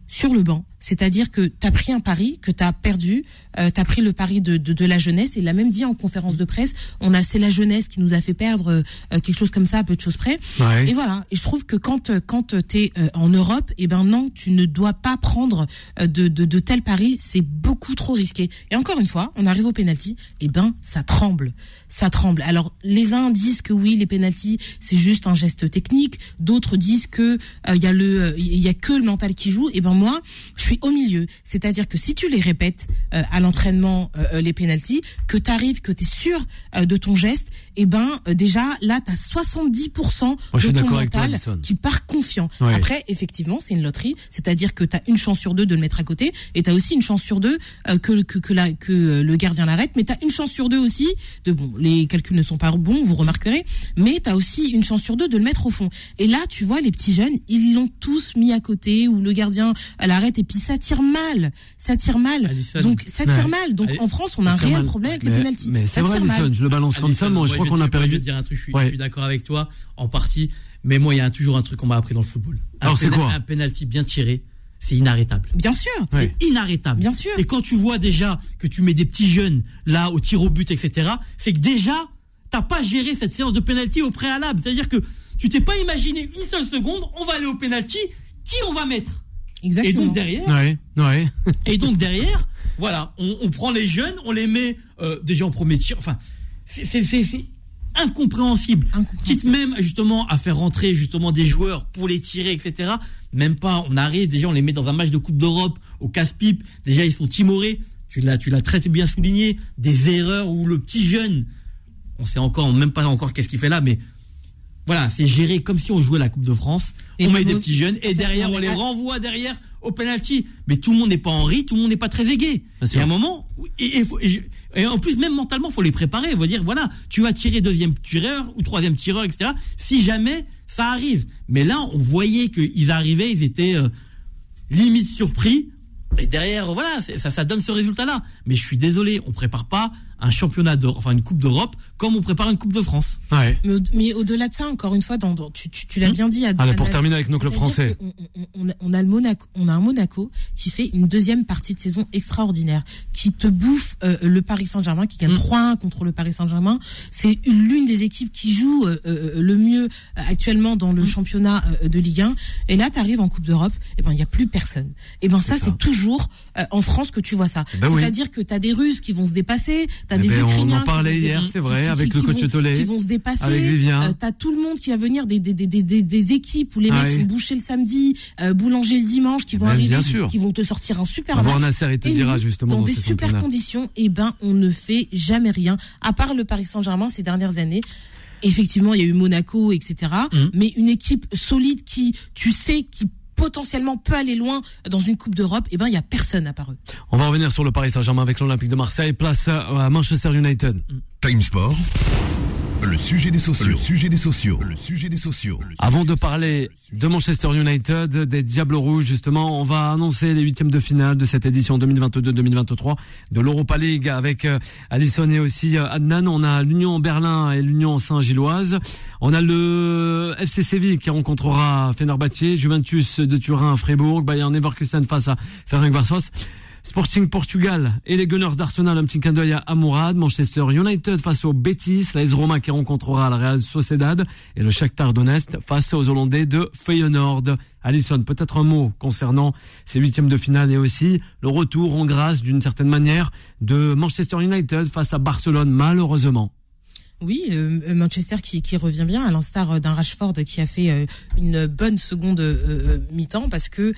Speaker 3: sur le banc. C'est-à-dire que tu as pris un pari, que tu as perdu, euh, tu as pris le pari de, de, de, la jeunesse, et il l'a même dit en conférence de presse, on a c'est la jeunesse qui nous a fait perdre euh, quelque chose comme ça, à peu de choses près. Et voilà, et je trouve que quand, quand tu es euh, en Europe, et eh ben non, tu ne dois pas prendre euh, de, de, de tels paris, c'est beaucoup trop risqué. Et encore une fois, on arrive au penalty, et eh ben ça tremble, ça tremble. Alors les uns disent que oui, les penalties, c'est juste un geste technique, d'autres disent que il y a le il y a que le mental qui joue, et ben moi, je suis au milieu. C'est-à-dire que si tu les répètes euh, à l'entraînement, euh, euh, les pénalties, que tu arrives, que tu es sûr de ton geste, et eh ben déjà là, tu as 70% de ton mental qui part confiant. Après, effectivement, c'est une loterie, c'est-à-dire que tu as une chance sur deux de le mettre à côté, et tu as aussi une chance sur deux que, que, que, la, que le gardien l'arrête, mais tu as une chance sur deux aussi, de bon, les calculs ne sont pas bons, vous remarquerez, mais tu as aussi une chance sur deux de le mettre au fond. Et là, tu vois, les petits jeunes, ils l'ont tous mis à côté, ou le gardien l'arrête, et puis ça tire mal, ça tire mal. Donc ça tire mal. Donc en France, on a un réel problème avec les pénalties.
Speaker 2: Mais c'est vrai, Alison, je le balance comme ça. Moi, je crois qu'on a perdu.
Speaker 4: Je vais te dire un truc. Je suis, d'accord avec toi en partie, mais moi, il y a toujours un truc qu'on m'a appris dans le football.
Speaker 2: Alors c'est quoi
Speaker 4: Un penalty bien tiré. C'est inarrêtable.
Speaker 3: Bien sûr.
Speaker 4: C'est inarrêtable.
Speaker 3: Bien sûr.
Speaker 4: Et quand tu vois déjà que tu mets des petits jeunes là au tir au but, etc., c'est que déjà, t'as pas géré cette séance de penalty au préalable. C'est-à-dire que tu t'es pas imaginé une seule seconde, on va aller au penalty, qui on va mettre?
Speaker 3: Et
Speaker 4: donc derrière,
Speaker 2: ouais, ouais.
Speaker 4: et donc derrière, voilà, on, on, prend les jeunes, on les met euh, déjà en premier tir. Enfin, c'est incompréhensible. Quitte même justement à faire rentrer justement des joueurs pour les tirer, etc. Même pas, on arrive déjà, on les met dans un match de Coupe d'Europe au casse-pipe. Déjà, ils sont timorés. Tu l'as, tu l'as très bien souligné. Des erreurs où le petit jeune, on sait encore, même pas encore qu'est-ce qu'il fait là, mais voilà, c'est géré comme si on jouait la Coupe de France. on met des petits jeunes et derrière on les renvoie derrière au penalty. Mais tout le monde n'est pas en riz, tout le monde n'est pas très aigué. Il y a un moment et, et, en plus même mentalement faut les préparer. On dire voilà, tu vas tirer deuxième tireur ou troisième tireur, etc. Si jamais ça arrive. Mais là on voyait qu'ils arrivaient, ils étaient euh, limite surpris. Et derrière, voilà, ça, ça donne ce résultat-là. Mais je suis désolé, on prépare pas un championnat d'Europe, enfin une Coupe d'Europe, comme on prépare une Coupe de France.
Speaker 2: Ouais.
Speaker 3: Mais, au-delà de ça, encore une fois, dans, tu, tu, l'as hmm bien dit. À,
Speaker 2: Allez, pour terminer avec nos clubs français.
Speaker 3: On, a le Monaco, on a un Monaco qui fait une deuxième partie de saison extraordinaire, qui te bouffe euh, le Paris Saint-Germain, qui gagne 3-1 hmm. contre le Paris Saint-Germain. C'est l'une des équipes qui joue euh, euh, le mieux actuellement dans le hmm. championnat de Ligue 1. Et là, tu arrives en Coupe d'Europe, et ben il y a plus personne. Et ben ça, c'est toujours en France que tu vois ça. Ben C'est-à-dire que tu as des Russes qui vont se dépasser,
Speaker 2: eh ben, on en parlait hier, c'est vrai, avec le coach Tollet.
Speaker 3: Qui vont se dépasser. Euh, t'as tout le monde qui va venir des, des, des, des, des équipes où les mecs vont boucher le samedi, euh, boulanger le dimanche, qui vont ben, arriver, qui vont te sortir un super
Speaker 2: match. Nasser, il te dira justement
Speaker 3: dans, des super conditions. Et eh ben, on ne fait jamais rien, à part le Paris Saint-Germain ces dernières années. Effectivement, il y a eu Monaco, etc. Mmh. Mais une équipe solide qui, tu sais, qui potentiellement peut aller loin dans une Coupe d'Europe, et eh ben il y a personne à part eux.
Speaker 2: On va revenir sur le Paris Saint-Germain avec l'Olympique de Marseille, place à Manchester United.
Speaker 1: Time Sport. Le sujet des sociaux. Le sujet des sociaux. Le sujet des sociaux.
Speaker 2: Avant de parler de Manchester United, des Diables Rouges, justement, on va annoncer les huitièmes de finale de cette édition 2022-2023 de l'Europa League avec euh, Alisson et aussi euh, Adnan. On a l'Union Berlin et l'Union Saint-Gilloise. On a le FC Séville qui rencontrera Fenerbahçe, Juventus de Turin, Fribourg, Bayern Leverkusen face à Ferencváros. Sporting Portugal et les Gunners d'Arsenal, un petit clin d'œil à Mourad. Manchester United face au Betis, l'AS Roma qui rencontrera la Real Sociedad et le Shakhtar Donetsk face aux Hollandais de Feyenoord. Alison, peut-être un mot concernant ces huitièmes de finale et aussi le retour en grâce d'une certaine manière de Manchester United face à Barcelone, malheureusement.
Speaker 3: Oui, euh, Manchester qui, qui, revient bien, à l'instar d'un Rashford qui a fait euh, une bonne seconde euh, mi-temps parce que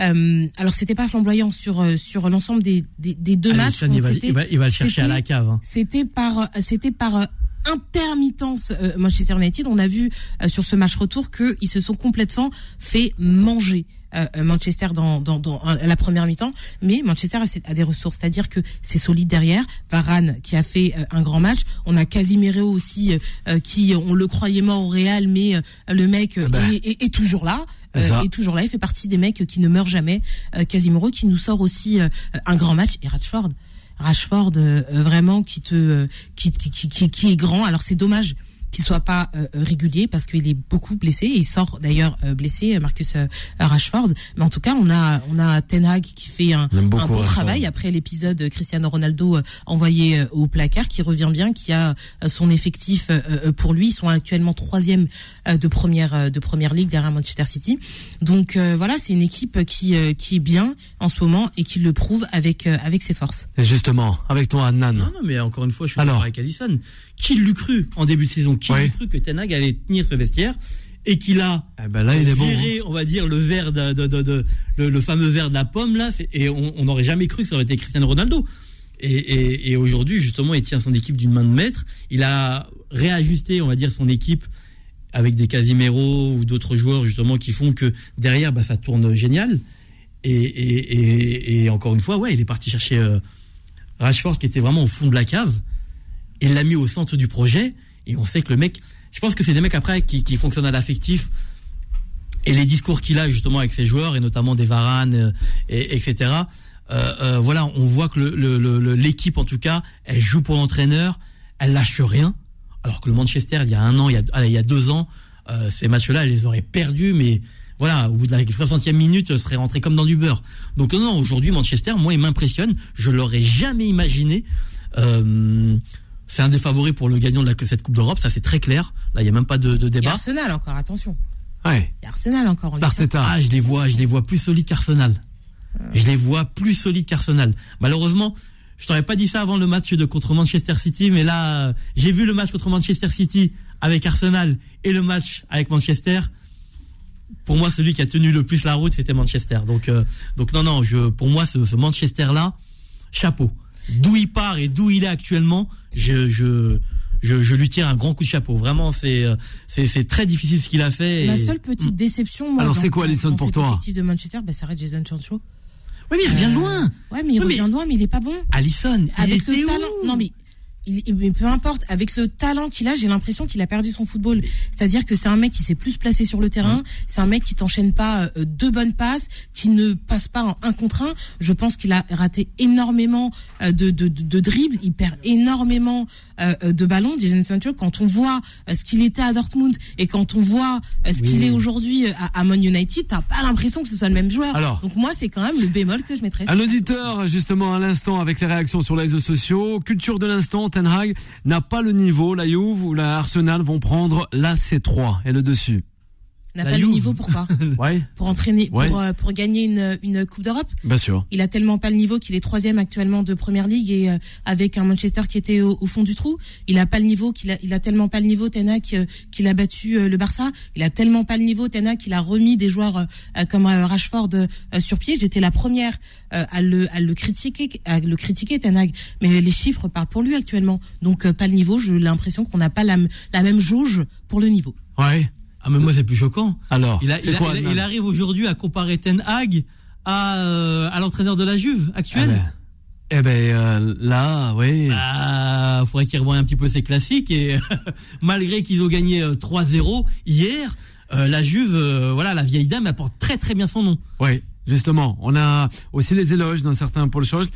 Speaker 3: euh, alors c'était pas flamboyant sur sur l'ensemble des, des, des, deux matchs.
Speaker 4: il, va, il, va, il, va, le chercher à la cave. Hein.
Speaker 3: C'était par c'était par intermittence Manchester United. On a vu sur ce match retour qu'ils se sont complètement fait manger. Euh, Manchester dans, dans, dans, la première mi-temps, mais Manchester a, des ressources, c'est-à-dire que c'est solide derrière. Varane qui a fait euh, un grand match, on a Casimiro aussi euh, qui on le croyait mort au Real, mais le mec ah bah. est, est, toujours là. est toujours là, il fait partie des mecs qui ne meurent jamais. Casimiro qui nous sort aussi un grand match et Rashford. Rashford vraiment qui te qui, qui, qui, qui est grand. Alors c'est dommage qu'il soit pas euh, régulier parce qu'il est beaucoup blessé. il sort d'ailleurs euh, blessé, Marcus euh, Rashford. Mais en tout cas, on a on a Ten Hag qui fait un, un bon travail après l'épisode Cristiano Ronaldo envoyé au placard, qui revient bien, qui a son effectif pour lui. Ils sont actuellement troisième de première de première ligue derrière Manchester City. Donc voilà, c'est une équipe qui qui est bien en ce moment et qui le prouve avec avec ses forces.
Speaker 2: Et justement, avec toi, Nan.
Speaker 4: Non, non, mais encore une fois, je suis d'accord avec Allison. Qui l'eût cru en début de saison Qui l'eût cru que Tenag allait tenir ce vestiaire et qu'il a
Speaker 2: eh ben là, il est
Speaker 4: viré,
Speaker 2: bon,
Speaker 4: on va dire, le verre de, de, de, le, fameux verre de la pomme là, et on n'aurait jamais cru que ça aurait été Cristiano Ronaldo. Et, et, et aujourd'hui, justement, il tient son équipe d'une main de maître. Il a réajusté, on va dire, son équipe avec des Casimiro ou d'autres joueurs justement qui font que derrière, bah, ça tourne génial. Et, et, et, encore une fois, ouais, il est parti chercher euh, Rashford qui était vraiment au fond de la cave il l'a mis au centre du projet. Et on sait que le mec, je pense que c'est des mecs après qui, qui fonctionnent à l'affectif. Et les discours qu'il a justement avec ses joueurs, et notamment des Varane, euh, et, etc. Euh, euh, voilà, on voit que l'équipe, le, en tout cas, elle joue pour l'entraîneur, elle lâche rien. Alors que le Manchester, il y a un an, il y a, deux ans, euh, ces matchs-là, elle les aurait perdus, mais voilà, au bout de la 60e minute, serait rentré comme dans du beurre. Donc non, aujourd'hui, Manchester, moi, il m'impressionne. Je l'aurais jamais imaginé. Euh, c'est un des favoris pour le gagnant de la, cette Coupe d'Europe, ça c'est très clair. Là, il n'y a même pas de, de débat. Et
Speaker 3: Arsenal encore, attention.
Speaker 2: Ouais.
Speaker 3: Et Arsenal encore.
Speaker 4: Ah, je les vois, je les vois plus solides qu'Arsenal. Je les vois plus solides qu'Arsenal. Malheureusement, je t'aurais pas dit ça avant le match de contre Manchester City, mais là, j'ai vu le match contre Manchester City avec Arsenal et le match avec Manchester. Pour moi, celui qui a tenu le plus la route, c'était Manchester. Donc, euh, donc non, non, je, pour moi, ce, ce Manchester-là, chapeau d'où il part et d'où il est actuellement, je, je, je, lui tire un grand coup de chapeau. Vraiment, c'est c'est très difficile ce qu'il a fait.
Speaker 3: La seule petite déception, moi,
Speaker 2: alors c'est quoi, Alisson, pour toi
Speaker 3: de Manchester, bah, ça reste Jason Sancho.
Speaker 4: Oui, mais il revient de loin.
Speaker 3: Ouais, mais il revient de loin, mais il est pas bon.
Speaker 4: Alisson,
Speaker 3: avec le talent. Non, mais il, peu importe, avec le talent qu'il a, j'ai l'impression qu'il a perdu son football. C'est-à-dire que c'est un mec qui s'est plus placé sur le terrain, c'est un mec qui t'enchaîne pas euh, deux bonnes passes, qui ne passe pas en un contre un. Je pense qu'il a raté énormément euh, de, de, de, dribbles, il perd énormément euh, de ballons. Jason Sancho, quand on voit ce qu'il était à Dortmund et quand on voit ce qu'il est aujourd'hui à, à Man United, t'as pas l'impression que ce soit le même joueur. Alors, Donc moi, c'est quand même le bémol que je mettrais.
Speaker 2: Un auditeur, justement, à l'instant, avec les réactions sur les réseaux sociaux, culture de l'instant Ten Hag n'a pas le niveau. La Juve ou la Arsenal vont prendre la C3 et le dessus
Speaker 3: n'a pas le niveau pourquoi
Speaker 2: ouais.
Speaker 3: Pour entraîner, pour, euh, pour gagner une, une Coupe d'Europe.
Speaker 2: Bien sûr.
Speaker 3: Il a tellement pas le niveau qu'il est troisième actuellement de Première Ligue et euh, avec un Manchester qui était au, fond du trou. Il a pas le niveau qu'il a, il a tellement pas le niveau Tena qu'il a battu euh, le Barça. Il a tellement pas le niveau Tena qu'il a remis des joueurs comme Rashford sur pied. J'étais la première à le à le critiquer à le critiquer Tenag, mais les chiffres parlent pour lui actuellement. Donc pas le niveau. J'ai l'impression qu'on n'a pas la, la même jauge pour le niveau.
Speaker 2: Ouais.
Speaker 4: Ah mais moi c'est plus choquant.
Speaker 2: Alors,
Speaker 4: il, il, arrive aujourd'hui à comparer Ten Hag à, euh, à l'entraîneur de la Juve actuelle. Ah ben.
Speaker 2: Eh ben euh, là, oui.
Speaker 4: Bah, faudrait qu'il revoie un petit peu ses classiques et malgré qu'ils ont gagné 3-0 hier, la Juve, voilà, la vieille dame, elle porte très très bien son nom.
Speaker 2: Oui. Justement, on a aussi les éloges d'un certain Paul Scholes.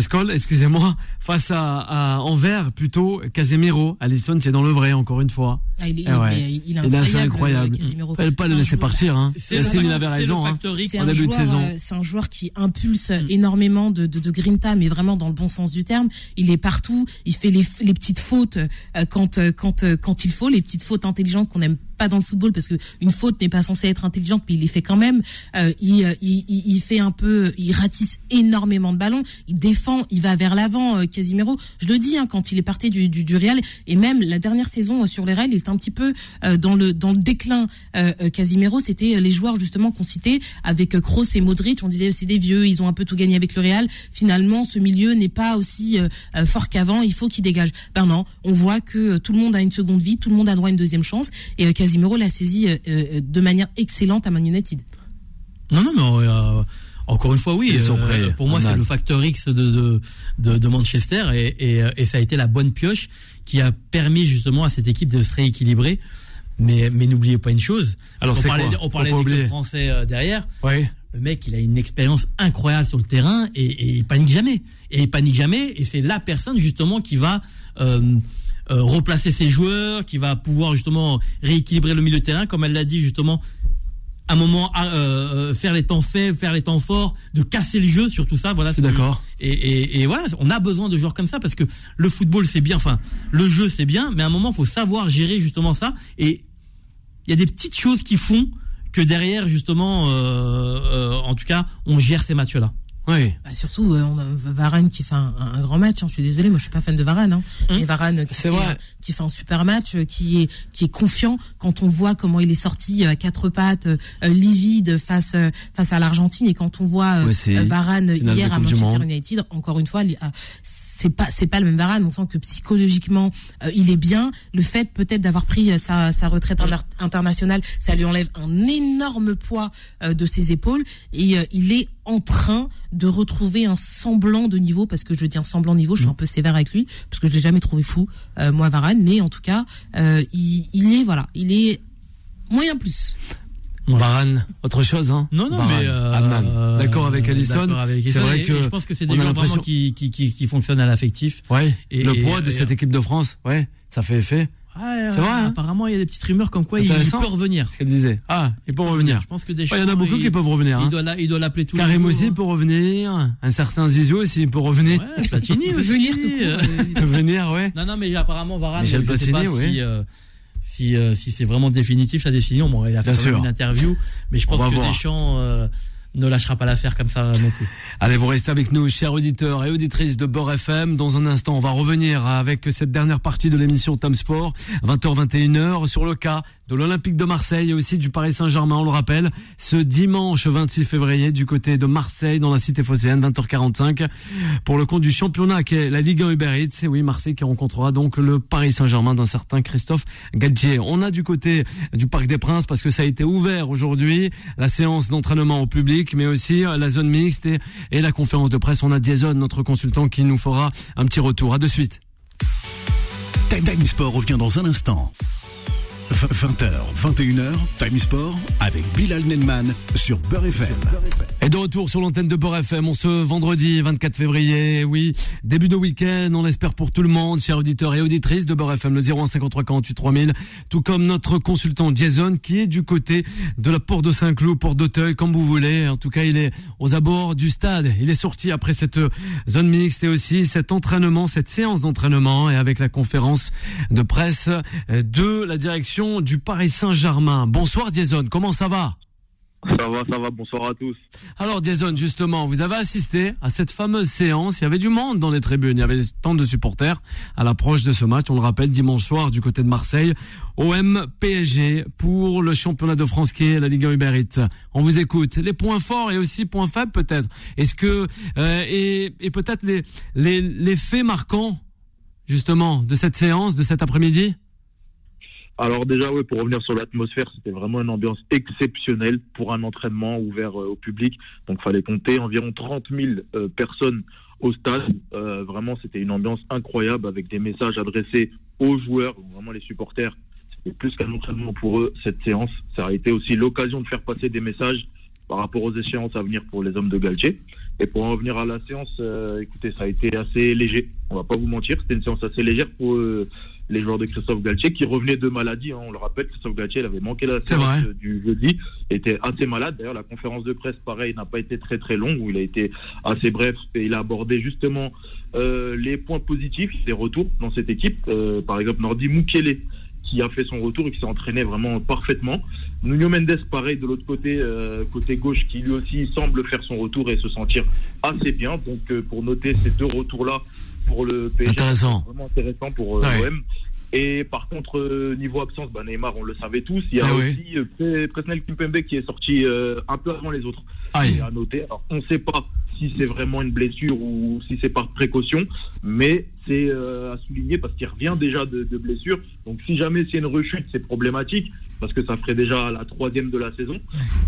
Speaker 2: Skoll, excusez-moi, face à, à Anvers, plutôt Casemiro. Alisson, c'est dans le vrai, encore une fois.
Speaker 3: Ah, il, est, eh ouais. il, est incroyable.
Speaker 2: Incroyable. Fallait pas le laisser partir. Hein. Yacine, il avait raison. Hein,
Speaker 3: en début de saison. Euh, c'est un joueur qui impulse mm. énormément de, de, de, grinta, mais vraiment dans le bon sens du terme. Il est partout. Il fait les, les petites fautes euh, quand, euh, quand, quand il faut, les petites fautes intelligentes qu'on aime pas dans le football parce que une faute n'est pas censée être intelligente, mais il les fait quand même. Euh, il, il, il, fait un peu, il ratisse énormément de ballons, il défend, il va vers l'avant. Euh, Casimiro, je le dis, hein, quand il est parti du, du, du, Real et même la dernière saison euh, sur les Real, il est un petit peu euh, dans le dans le déclin. Euh, Casimiro, c'était les joueurs justement qu'on citait avec Kroos et Modric. On disait c'est des vieux, ils ont un peu tout gagné avec le Real. Finalement, ce milieu n'est pas aussi fort qu'avant. Il faut qu'il dégage. Ben non, on voit que tout le monde a une seconde vie, tout le monde a droit à une deuxième chance et Casimiro l'a saisi euh, euh, de manière excellente à Man United.
Speaker 4: Non, non, mais euh, encore une fois, oui. pour moi, c'est le facteur X de, de, Manchester et, et, ça a été la bonne pioche qui a permis justement à cette équipe de se rééquilibrer. Mais, mais n'oubliez pas une chose. Alors, on parlait, on parlait des clubs français derrière.
Speaker 2: Oui.
Speaker 4: Le mec, il a une expérience incroyable sur le terrain et, et il panique jamais. Et il panique jamais. Et c'est la personne justement qui va euh, replacer ses joueurs, qui va pouvoir justement rééquilibrer le milieu de terrain, comme elle l'a dit justement à un moment euh, euh, faire les temps faibles, faire les temps forts, de casser le jeu sur tout ça. Voilà.
Speaker 2: C'est d'accord.
Speaker 4: Et, et, et, voilà, on a besoin de joueurs comme ça parce que le football c'est bien, enfin le jeu c'est bien, mais à un moment faut savoir gérer justement ça. Et il y a des petites choses qui font que derrière justement, en tout cas, on gère ces matchs-là.
Speaker 2: Oui.
Speaker 3: Bah surtout, euh, on a Varane qui fait un, grand match. Hein. Je suis désolé, moi je suis pas fan de Varane. Hein. Hum. Mais Varane qui fait, vrai. qui fait un super match, euh, qui est qui est confiant quand on voit comment il est sorti à quatre pattes, euh, livide face face à l'Argentine et quand on voit Varane hier à Manchester United, encore une fois, c'est pas c'est pas le même Varane. On sent que psychologiquement il est bien. Le fait peut-être d'avoir pris sa, sa retraite internationale, ça lui enlève un énorme poids de ses épaules et il est en train de retrouver un semblant de niveau, parce que je dis un semblant de niveau, je suis mm. un peu sévère avec lui, parce que je l'ai jamais trouvé fou, euh, moi Varane, mais en tout cas, euh, il, est voilà, il est moyen plus.
Speaker 2: Varane, autre chose, hein
Speaker 4: Non, non, mais
Speaker 2: euh, d'accord avec Alisson.
Speaker 4: C'est vrai que je pense que c'est des gens vraiment qui, qui, qui, qui, fonctionnent à l'affectif.
Speaker 2: Ouais. Et, le poids de cette équipe de France, ouais, ça fait effet.
Speaker 4: Ah, c'est vrai. Hein. apparemment, il y a des petites rumeurs comme quoi il, peut revenir.
Speaker 2: Ce qu'elle disait. Ah, il peut revenir.
Speaker 4: Je pense que des
Speaker 2: Il y en a beaucoup qui peuvent revenir.
Speaker 4: Il, hein. doit, l'appeler tous
Speaker 2: Karim aussi peut revenir. Un certain Zizou aussi peut revenir.
Speaker 4: Ouais, Platini peut
Speaker 3: venir tout
Speaker 2: peut venir, ouais.
Speaker 4: Non, non, mais apparemment Varane. Michel sais pas si, euh, si, euh, si c'est vraiment définitif sa décision. Bon, il a fait une interview, mais je pense que Deschamps. Euh, ne lâchera pas l'affaire comme ça non plus.
Speaker 2: Allez, vous restez avec nous, chers auditeurs et auditrices de Bord FM. Dans un instant, on va revenir avec cette dernière partie de l'émission Time Sport, 20h-21h, sur le cas de l'Olympique de Marseille et aussi du Paris Saint-Germain, on le rappelle, ce dimanche 26 février du côté de Marseille dans la cité phocéenne, 20h45, pour le compte du championnat qui est la Ligue 1 Uber Eats. Et oui, Marseille qui rencontrera donc le Paris Saint-Germain d'un certain Christophe Gadjier. On a du côté du Parc des Princes parce que ça a été ouvert aujourd'hui, la séance d'entraînement au public, mais aussi la zone mixte et, la conférence de presse. On a Jason, notre consultant, qui nous fera un petit retour. À de suite.
Speaker 1: Time Sport revient dans un instant. 20h, 21h, Time Sport avec Bilal Nenman sur Beurre FM.
Speaker 2: Et de retour sur l'antenne de Beurre FM, on se vendredi 24 février, oui, début de week-end, on espère pour tout le monde, chers auditeurs et auditrices de Beurre FM, le 0153 48 3000, tout comme notre consultant Jason qui est du côté de la porte de Saint-Cloud, porte d'Auteuil, comme vous voulez. En tout cas, il est aux abords du stade. Il est sorti après cette zone mixte et aussi cet entraînement, cette séance d'entraînement et avec la conférence de presse de la direction du Paris Saint-Germain. Bonsoir Jason, comment ça va?
Speaker 5: Ça va, ça va, bonsoir à tous.
Speaker 2: Alors Jason, justement, vous avez assisté à cette fameuse séance, il y avait du monde dans les tribunes, il y avait tant de supporters à l'approche de ce match, on le rappelle, dimanche soir du côté de Marseille, OM PSG pour le championnat de France qui est la Ligue Uber Eats. On vous écoute, les points forts et aussi points faibles peut-être. Est-ce que, euh, et, et peut-être les, les, les faits marquants, justement, de cette séance, de cet après-midi?
Speaker 5: Alors déjà, oui, pour revenir sur l'atmosphère, c'était vraiment une ambiance exceptionnelle pour un entraînement ouvert euh, au public. Donc, fallait compter environ 30 000 euh, personnes au stade. Euh, vraiment, c'était une ambiance incroyable avec des messages adressés aux joueurs, vraiment les supporters. C'était plus qu'un entraînement pour eux cette séance. Ça a été aussi l'occasion de faire passer des messages par rapport aux échéances à venir pour les hommes de Galtier. Et pour en revenir à la séance, écoutez, ça a été assez léger. On va pas vous mentir, c'était une séance assez légère pour les joueurs de Christophe Galtier qui revenaient de maladie. hein. on le rappelle, Christophe Galtier il avait manqué la séance du jeudi, était assez malade. D'ailleurs, la conférence de presse, pareil, n'a pas été très très longue, où il a été assez bref et il a abordé justement euh, les points positifs des retours dans cette équipe. Euh, par exemple, Nordi Mukele qui a fait son retour et qui s'est entraîné vraiment parfaitement. Nuno Mendes, pareil, de l'autre côté, euh, côté gauche, qui lui aussi semble faire son retour et se sentir assez bien. Donc, euh, pour noter ces deux retours-là pour le PSG,
Speaker 2: Intéressant.
Speaker 5: vraiment intéressant pour euh,
Speaker 2: Ouais.
Speaker 5: l'OM. Et par contre, niveau absence, bah, Neymar, on le savait tous. Il y a
Speaker 2: oui.
Speaker 5: aussi Pre- Presnel Kimpembe qui est sorti un peu avant les autres.
Speaker 2: Aïe.
Speaker 5: Et à noter. Alors, on ne sait pas si c'est vraiment une blessure ou si c'est par précaution, mais c'est euh, à souligner parce qu'il revient déjà de, de blessure. Donc, si jamais c'est une rechute, c'est problématique parce que ça ferait déjà la troisième de la saison.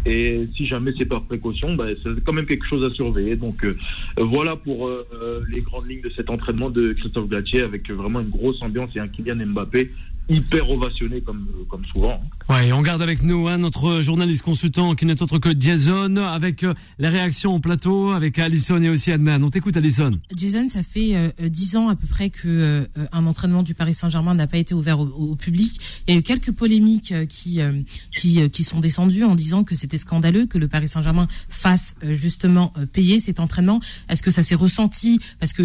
Speaker 5: Et si jamais c'est par précaution, bah, c'est quand même quelque chose à surveiller. Donc, euh, voilà pour euh, les grandes lignes de cet entraînement de Christophe Galtier avec vraiment une grosse ambiance et un Kylian Mbappé hyper ovationné comme, comme souvent. hein.
Speaker 2: Ouais, on garde avec nous hein, notre journaliste consultant qui n'est autre que Jason avec euh, les réactions au plateau avec Alison et aussi Adnan. On t'écoute Alison.
Speaker 3: Jason, ça fait euh, euh, dix ans à peu près que euh, un entraînement du Paris Saint-Germain n'a pas été ouvert au, au public. Il y a eu quelques polémiques euh, qui euh, qui euh, qui sont descendues en disant que c'était scandaleux que le Paris Saint-Germain fasse euh, justement euh, payer cet entraînement. Est-ce que ça s'est ressenti? Parce que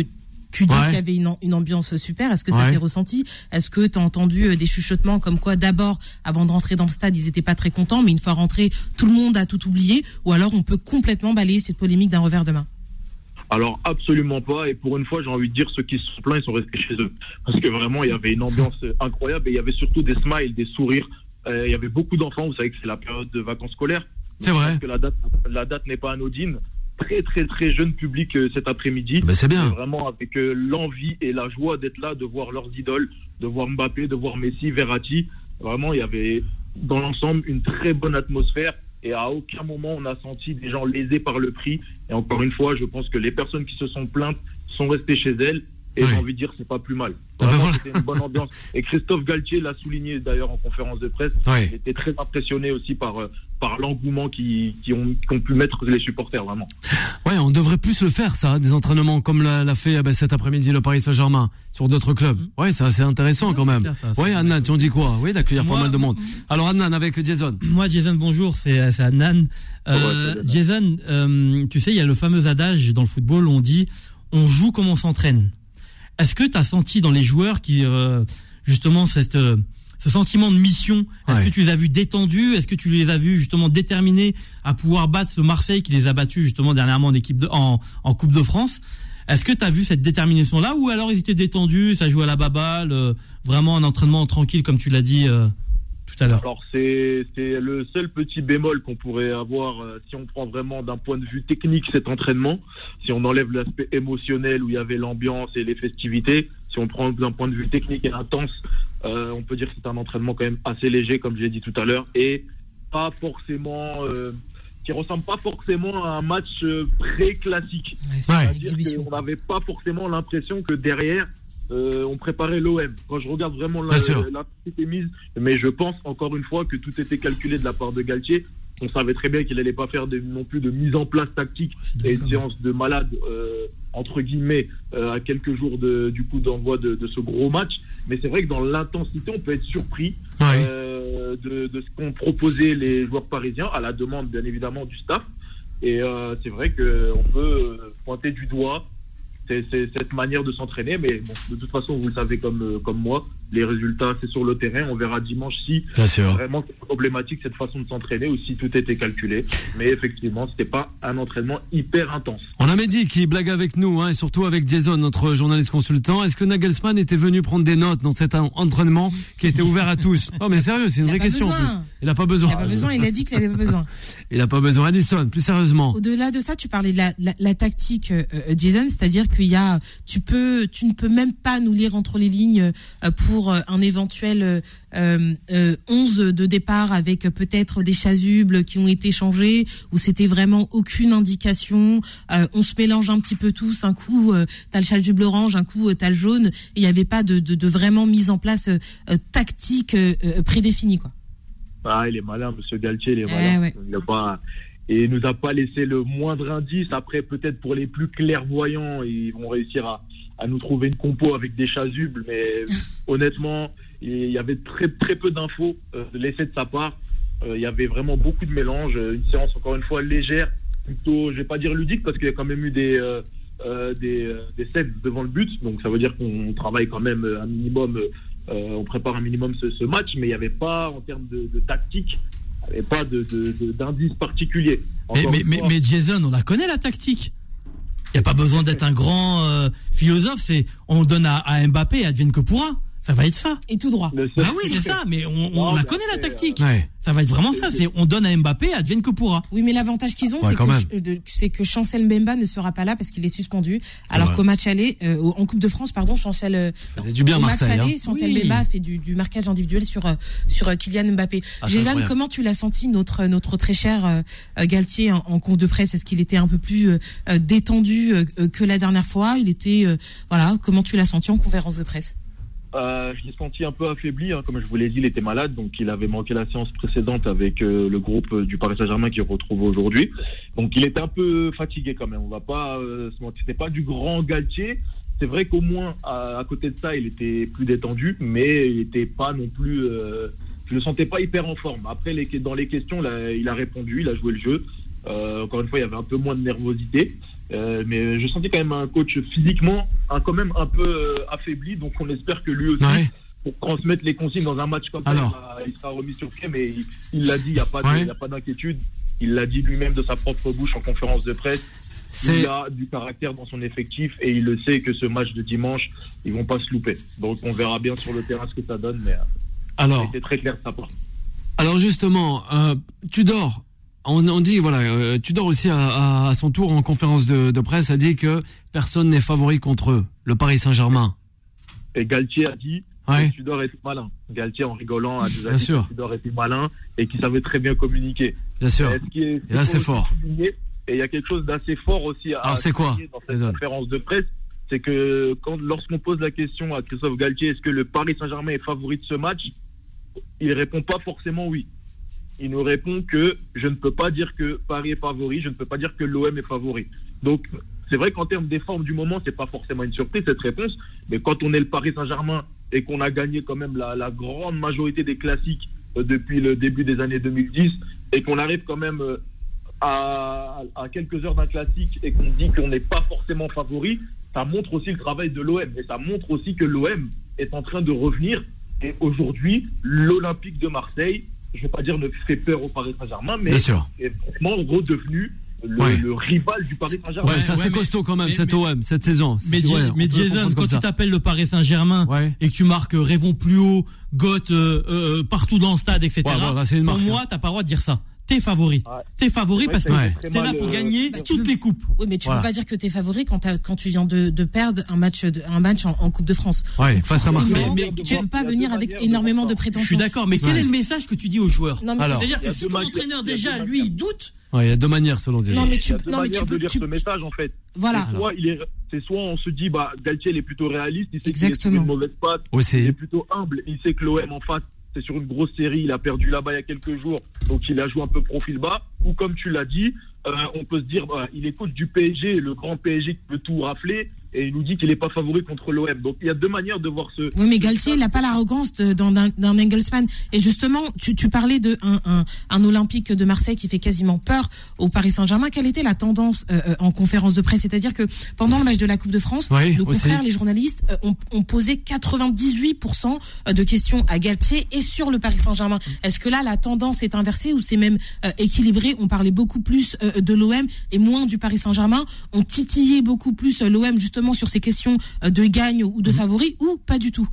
Speaker 3: tu dis
Speaker 2: Ouais.
Speaker 3: qu'il y avait une, une ambiance super. Est-ce que ça
Speaker 2: Ouais.
Speaker 3: s'est ressenti? Est-ce que tu as entendu euh, des chuchotements comme quoi d'abord, avant de rentrer dans le stade, ils n'étaient pas très contents, mais une fois rentrés, tout le monde a tout oublié? Ou alors on peut complètement balayer cette polémique d'un revers de main?
Speaker 5: Alors absolument pas. Et pour une fois, j'ai envie de dire, ceux qui se sont plaints, ils sont restés chez eux. Parce que vraiment, il y avait une ambiance incroyable et il y avait surtout des smiles, des sourires. Euh, il y avait beaucoup d'enfants. Vous savez que c'est la période de vacances scolaires.
Speaker 2: C'est vrai.
Speaker 5: que la date, la date n'est pas anodine. Très très très jeune public euh, cet après-midi.
Speaker 2: Ben, c'est bien.
Speaker 5: Vraiment avec euh, l'envie et la joie d'être là, de voir leurs idoles, de voir Mbappé, de voir Messi, Verratti. Vraiment, il y avait dans l'ensemble une très bonne atmosphère. Et à aucun moment on a senti des gens lésés par le prix. Et encore une fois, je pense que les personnes qui se sont plaintes sont restées chez elles. Et
Speaker 2: Oui.
Speaker 5: j'ai envie de dire, c'est pas plus mal.
Speaker 2: Ah ben voilà.
Speaker 5: c'était une bonne ambiance. Et Christophe Galtier l'a souligné d'ailleurs en conférence de presse.
Speaker 2: Ouais.
Speaker 5: Il était très impressionné aussi par, euh, par l'engouement qui, qui ont, qu'ont pu mettre les supporters, vraiment.
Speaker 2: Ouais, on devrait plus le faire ça, des entraînements comme l'a, fait eh ben, cet après-midi le Paris Saint-Germain sur d'autres clubs. Ouais, c'est assez intéressant
Speaker 4: Ouais,
Speaker 2: quand même.
Speaker 4: clair, ça,
Speaker 2: ouais, Adnan, tu en dis quoi? Oui, d'accueillir pas mal de monde. Alors Adnan avec Jason.
Speaker 4: Moi, Jason, bonjour, c'est Adnan. Euh,
Speaker 5: c'est
Speaker 4: Jason, euh, tu sais, il y a le fameux adage dans le football, on dit on joue comme on s'entraîne. Est-ce que tu as senti dans les joueurs qui, euh, justement, cette, euh, ce sentiment de mission, est-ce
Speaker 2: Ouais.
Speaker 4: que tu les as vus détendus? Est-ce que tu les as vus justement déterminés à pouvoir battre ce Marseille qui les a battus justement dernièrement en, équipe de, en, en Coupe de France? Est-ce que tu as vu cette détermination-là? Ou alors ils étaient détendus, ça jouait à la baballe, euh, vraiment un entraînement tranquille comme tu l'as dit euh, tout à l'heure.
Speaker 5: Alors c'est c'est le seul petit bémol qu'on pourrait avoir euh, si on prend vraiment d'un point de vue technique cet entraînement, si on enlève l'aspect émotionnel où il y avait l'ambiance et les festivités, si on prend d'un point de vue technique et intense, euh, on peut dire que c'est un entraînement quand même assez léger comme j'ai dit tout à l'heure et pas forcément euh, qui ressemble pas forcément à un match euh, pré-classique.
Speaker 3: Ouais,
Speaker 5: qu'on n'avait pas forcément l'impression que derrière, euh, on préparait l'OM. Quand je regarde vraiment la, la petite mise, mais je pense encore une fois que tout était calculé de la part de Galtier. On savait très bien qu'il n'allait pas faire de- non plus de mise en place tactique et une séance de malade euh, entre guillemets euh, à quelques jours de, du coup d'envoi de, de ce gros match. Mais c'est vrai que dans l'intensité, on peut être surpris
Speaker 2: Ouais.
Speaker 5: euh, de, de ce qu'ont proposé les joueurs parisiens à la demande bien évidemment du staff. Et euh, c'est vrai qu'on peut euh, pointer du doigt c'est, cette manière de s'entraîner. Mais bon, de toute façon, vous le savez comme, euh, comme moi, les résultats, c'est sur le terrain. On verra dimanche si vraiment c'est problématique cette façon de s'entraîner ou si tout était calculé. Mais effectivement, c'était pas un entraînement hyper intense.
Speaker 2: On a Mehdi qui blague avec nous, hein, et surtout avec Jason, notre journaliste consultant. Est-ce que Nagelsmann était venu prendre des notes dans cet en- entraînement qui était ouvert à tous Non, mais sérieux, c'est une
Speaker 3: Il a
Speaker 2: vraie question en
Speaker 3: besoin.
Speaker 2: plus. Il a pas
Speaker 3: Il
Speaker 2: besoin.
Speaker 3: n'a pas besoin, il a dit qu'il n'avait pas besoin.
Speaker 2: Il a pas besoin. Addison, plus sérieusement.
Speaker 3: Au-delà de ça, tu parlais de la, la, la tactique, euh, euh, Jason, c'est-à-dire qu'il y a, tu peux, tu ne peux même pas nous lire entre les lignes euh, pour pour euh, un éventuel euh, euh, 11 de départ avec peut-être des chasubles qui ont été changés ou c'était vraiment aucune indication. Euh, on se mélange un petit peu tous. Un coup, euh, t'as le chasuble orange, un coup, euh, t'as le jaune. Il n'y avait pas de, de, de, vraiment mise en place euh, tactique prédéfinie, quoi.
Speaker 5: Ah, il est malin, Monsieur Galtier, il est
Speaker 3: Eh
Speaker 5: malin.
Speaker 3: ouais.
Speaker 5: Il a pas et il nous a pas laissé le moindre indice. Après, peut-être pour les plus clairvoyants, ils vont réussir à, à nous trouver une compo avec des chasubles. Mais honnêtement, il y avait très très peu d'infos euh, laissées de sa part. Euh, il y avait vraiment beaucoup de mélange. Une séance encore une fois légère, plutôt, je vais pas dire ludique parce qu'il y a quand même eu des euh, euh, des, euh, des sets devant le but. Donc ça veut dire qu'on travaille quand même un minimum. euh, on prépare un minimum ce, ce match, mais il n'y avait pas en termes de, de tactique, il n'y avait pas de, de, de- d'indice particulier.
Speaker 4: Mais,
Speaker 5: Encore
Speaker 4: mais,
Speaker 5: une
Speaker 4: mais,
Speaker 5: fois,
Speaker 4: mais Jason, on la connaît la tactique. Il n'y a pas besoin d'être un grand euh, philosophe. C'est on donne à, à Mbappé, advienne que pourra. Ça va être ça.
Speaker 3: Et tout droit.
Speaker 5: le seul-
Speaker 4: Ah oui, c'est ça. Mais on, on
Speaker 5: Non,
Speaker 4: la
Speaker 5: mais
Speaker 4: connaît la tactique.
Speaker 2: Ouais.
Speaker 4: Ça va être vraiment ça. C'est on donne à Mbappé, advienne que pourra.
Speaker 3: Oui, mais l'avantage qu'ils ont,
Speaker 2: Ouais,
Speaker 3: c'est que, Chancel Mbemba ne sera pas là parce qu'il est suspendu. Alors
Speaker 2: vrai.
Speaker 3: qu'au match aller, euh, en Coupe de France, pardon, Chancel. euh,
Speaker 2: faisait du bien
Speaker 3: au
Speaker 2: Marseille,
Speaker 3: match
Speaker 2: hein.
Speaker 3: Chancel
Speaker 4: Oui.
Speaker 3: Mbemba a fait du, du marquage individuel sur euh, sur Kylian Mbappé.
Speaker 2: Ah,
Speaker 3: comment tu l'as senti notre notre très cher euh, Galtier en, en conf de presse? Est-ce qu'il était un peu plus euh, détendu que la dernière fois? Il était euh, voilà. Comment tu l'as senti en conférence de presse?
Speaker 5: Euh, je l'ai senti un peu affaibli, hein. comme je vous l'ai dit, il était malade, donc il avait manqué la séance précédente avec euh, le groupe euh, du Paris Saint-Germain qui retrouve aujourd'hui. Donc il était un peu fatigué quand même. On va pas se mentir, c'était pas du grand Galtier. C'est vrai qu'au moins à, côté de ça, il était plus détendu, mais il était pas non plus. Je le sentais pas hyper en forme. Après, dans les questions, il a répondu, il a joué le jeu. Euh, encore une fois, il y avait un peu moins de nervosité. Euh, mais je sentais quand même un coach physiquement un, quand même un peu euh, affaibli, donc on espère que lui aussi,
Speaker 2: Ouais.
Speaker 5: pour transmettre les consignes dans un match comme ça, il sera- il sera remis sur pied, mais il- l'a dit, il n'y a pas
Speaker 2: Ouais.
Speaker 5: d'inquiétude. Il l'a dit lui-même de sa propre bouche en conférence de presse. Il a du caractère dans son effectif et il le sait que ce match de dimanche, ils vont pas se louper. Donc on verra bien sur le terrain ce que ça donne, mais euh,
Speaker 2: alors.
Speaker 5: c'était très clair de sa part.
Speaker 2: Alors justement, euh, Tudor, on, on dit voilà, euh, Tudor aussi à, son tour en conférence de, de presse a dit que personne n'est favori contre eux, le Paris Saint-Germain.
Speaker 5: Et Galtier a dit
Speaker 2: Ouais.
Speaker 5: que Tudor était malin. Galtier, en rigolant, a déjà dit
Speaker 2: sûr.
Speaker 5: que Tudor était malin et qu'il savait très bien communiquer.
Speaker 2: Bien sûr.
Speaker 5: Et ce qui est-
Speaker 2: Et là, c'est fort.
Speaker 5: Et il y a quelque chose d'assez fort aussi à
Speaker 2: Alors, c'est quoi,
Speaker 5: dans cette conférence de presse. C'est que quand, lorsqu'on pose la question à Christophe Galtier, est-ce que le Paris Saint-Germain est favori de ce match Il répond pas forcément oui. Il nous répond que je ne peux pas dire que Paris est favori, je ne peux pas dire que l'OM est favori. Donc, c'est vrai qu'en termes des formes du moment, c'est pas forcément une surprise cette réponse, mais quand on est le Paris Saint-Germain et qu'on a gagné quand même la, grande majorité des classiques euh, depuis le début des années 2010 et qu'on arrive quand même euh, à, à quelques heures d'un classique et qu'on dit qu'on n'est pas forcément favori, ça montre aussi le travail de l'OM et ça montre aussi que l'OM est en train de revenir. Et aujourd'hui, l'Olympique de Marseille, je ne vais pas dire ne fait peur au Paris Saint-Germain, mais est vraiment redevenu le,
Speaker 2: Ouais.
Speaker 5: le rival du Paris Saint-Germain.
Speaker 2: Ouais, ça
Speaker 4: ouais,
Speaker 2: c'est costaud quand même,
Speaker 4: mais-
Speaker 2: cette
Speaker 4: mais-
Speaker 2: OM, cette saison.
Speaker 4: Mais,
Speaker 2: Ouais,
Speaker 4: Jason, quand tu
Speaker 2: ça.
Speaker 4: t'appelles le Paris Saint-Germain
Speaker 2: Ouais.
Speaker 4: et que tu marques euh, Rêvons plus haut, Goth euh, euh, partout dans le stade, etc.
Speaker 2: Voilà,
Speaker 4: pour moi, t'as pas le droit de dire ça. T'es favori.
Speaker 5: Ouais.
Speaker 4: T'es favori parce
Speaker 5: que
Speaker 2: Ouais.
Speaker 4: t'es là pour gagner
Speaker 3: Bah, tu
Speaker 4: toutes
Speaker 3: peux-
Speaker 4: les coupes.
Speaker 3: Oui, mais tu
Speaker 2: Voilà.
Speaker 3: peux pas dire que tu es favori quand, t'as- quand tu viens de, de perdre un match, de, un match en, en Coupe de France.
Speaker 2: Ouais, face à Marseille.
Speaker 4: Mais-
Speaker 3: tu
Speaker 5: mais-
Speaker 3: peux pas venir avec énormément de
Speaker 5: ça.
Speaker 4: Je
Speaker 3: prétentions.
Speaker 4: suis d'accord, mais quel
Speaker 2: Ouais.
Speaker 4: est le message que tu dis aux joueurs
Speaker 3: Non, mais
Speaker 2: Alors.
Speaker 4: C'est-à-dire
Speaker 5: Il y
Speaker 4: que
Speaker 5: a
Speaker 4: si
Speaker 5: deux
Speaker 4: ton
Speaker 5: manières-
Speaker 4: entraîneur déjà, lui, il doute,
Speaker 2: Ouais, il y a deux manières selon.
Speaker 3: Non, mais
Speaker 5: Il y
Speaker 3: tu,
Speaker 5: a deux
Speaker 3: non, mais tu
Speaker 5: manières
Speaker 3: peux,
Speaker 5: de lire
Speaker 3: tu-
Speaker 5: ce message en fait.
Speaker 3: voilà.
Speaker 5: C'est soit, il est, c'est soit on se dit bah Galtier il est plutôt réaliste, il sait qu'il est une mauvaise
Speaker 2: Aussi.
Speaker 5: il est plutôt humble, il sait que l'OM en face c'est sur une grosse série, il a perdu là-bas il y a quelques jours, donc il a joué un peu profil bas. Ou comme tu l'as dit, euh, on peut se dire bah, il est coach du PSG, le grand PSG qui peut tout rafler, et il nous dit qu'il n'est pas favori contre l'OM. Donc il y a deux manières de voir ce.
Speaker 3: Oui, mais Galtier, il n'a pas l'arrogance d'un d'un- d'un Engelsman. Et justement, tu, tu parlais de un, un, un Olympique de Marseille qui fait quasiment peur au Paris Saint-Germain. Quelle était la tendance euh, euh, en conférence de presse? C'est-à-dire que pendant le match de la Coupe de France,
Speaker 2: Oui,
Speaker 3: le
Speaker 2: aussi.
Speaker 3: confrère, les journalistes euh, ont, ont posé 98% de questions à Galtier et sur le Paris Saint-Germain. Est-ce que là, la tendance est inversée ou c'est même euh, équilibré? On parlait beaucoup plus euh, de l'OM et moins du Paris Saint-Germain. On titillait beaucoup plus euh, l'OM justement sur ces questions euh, de gagne ou de favori ou pas du tout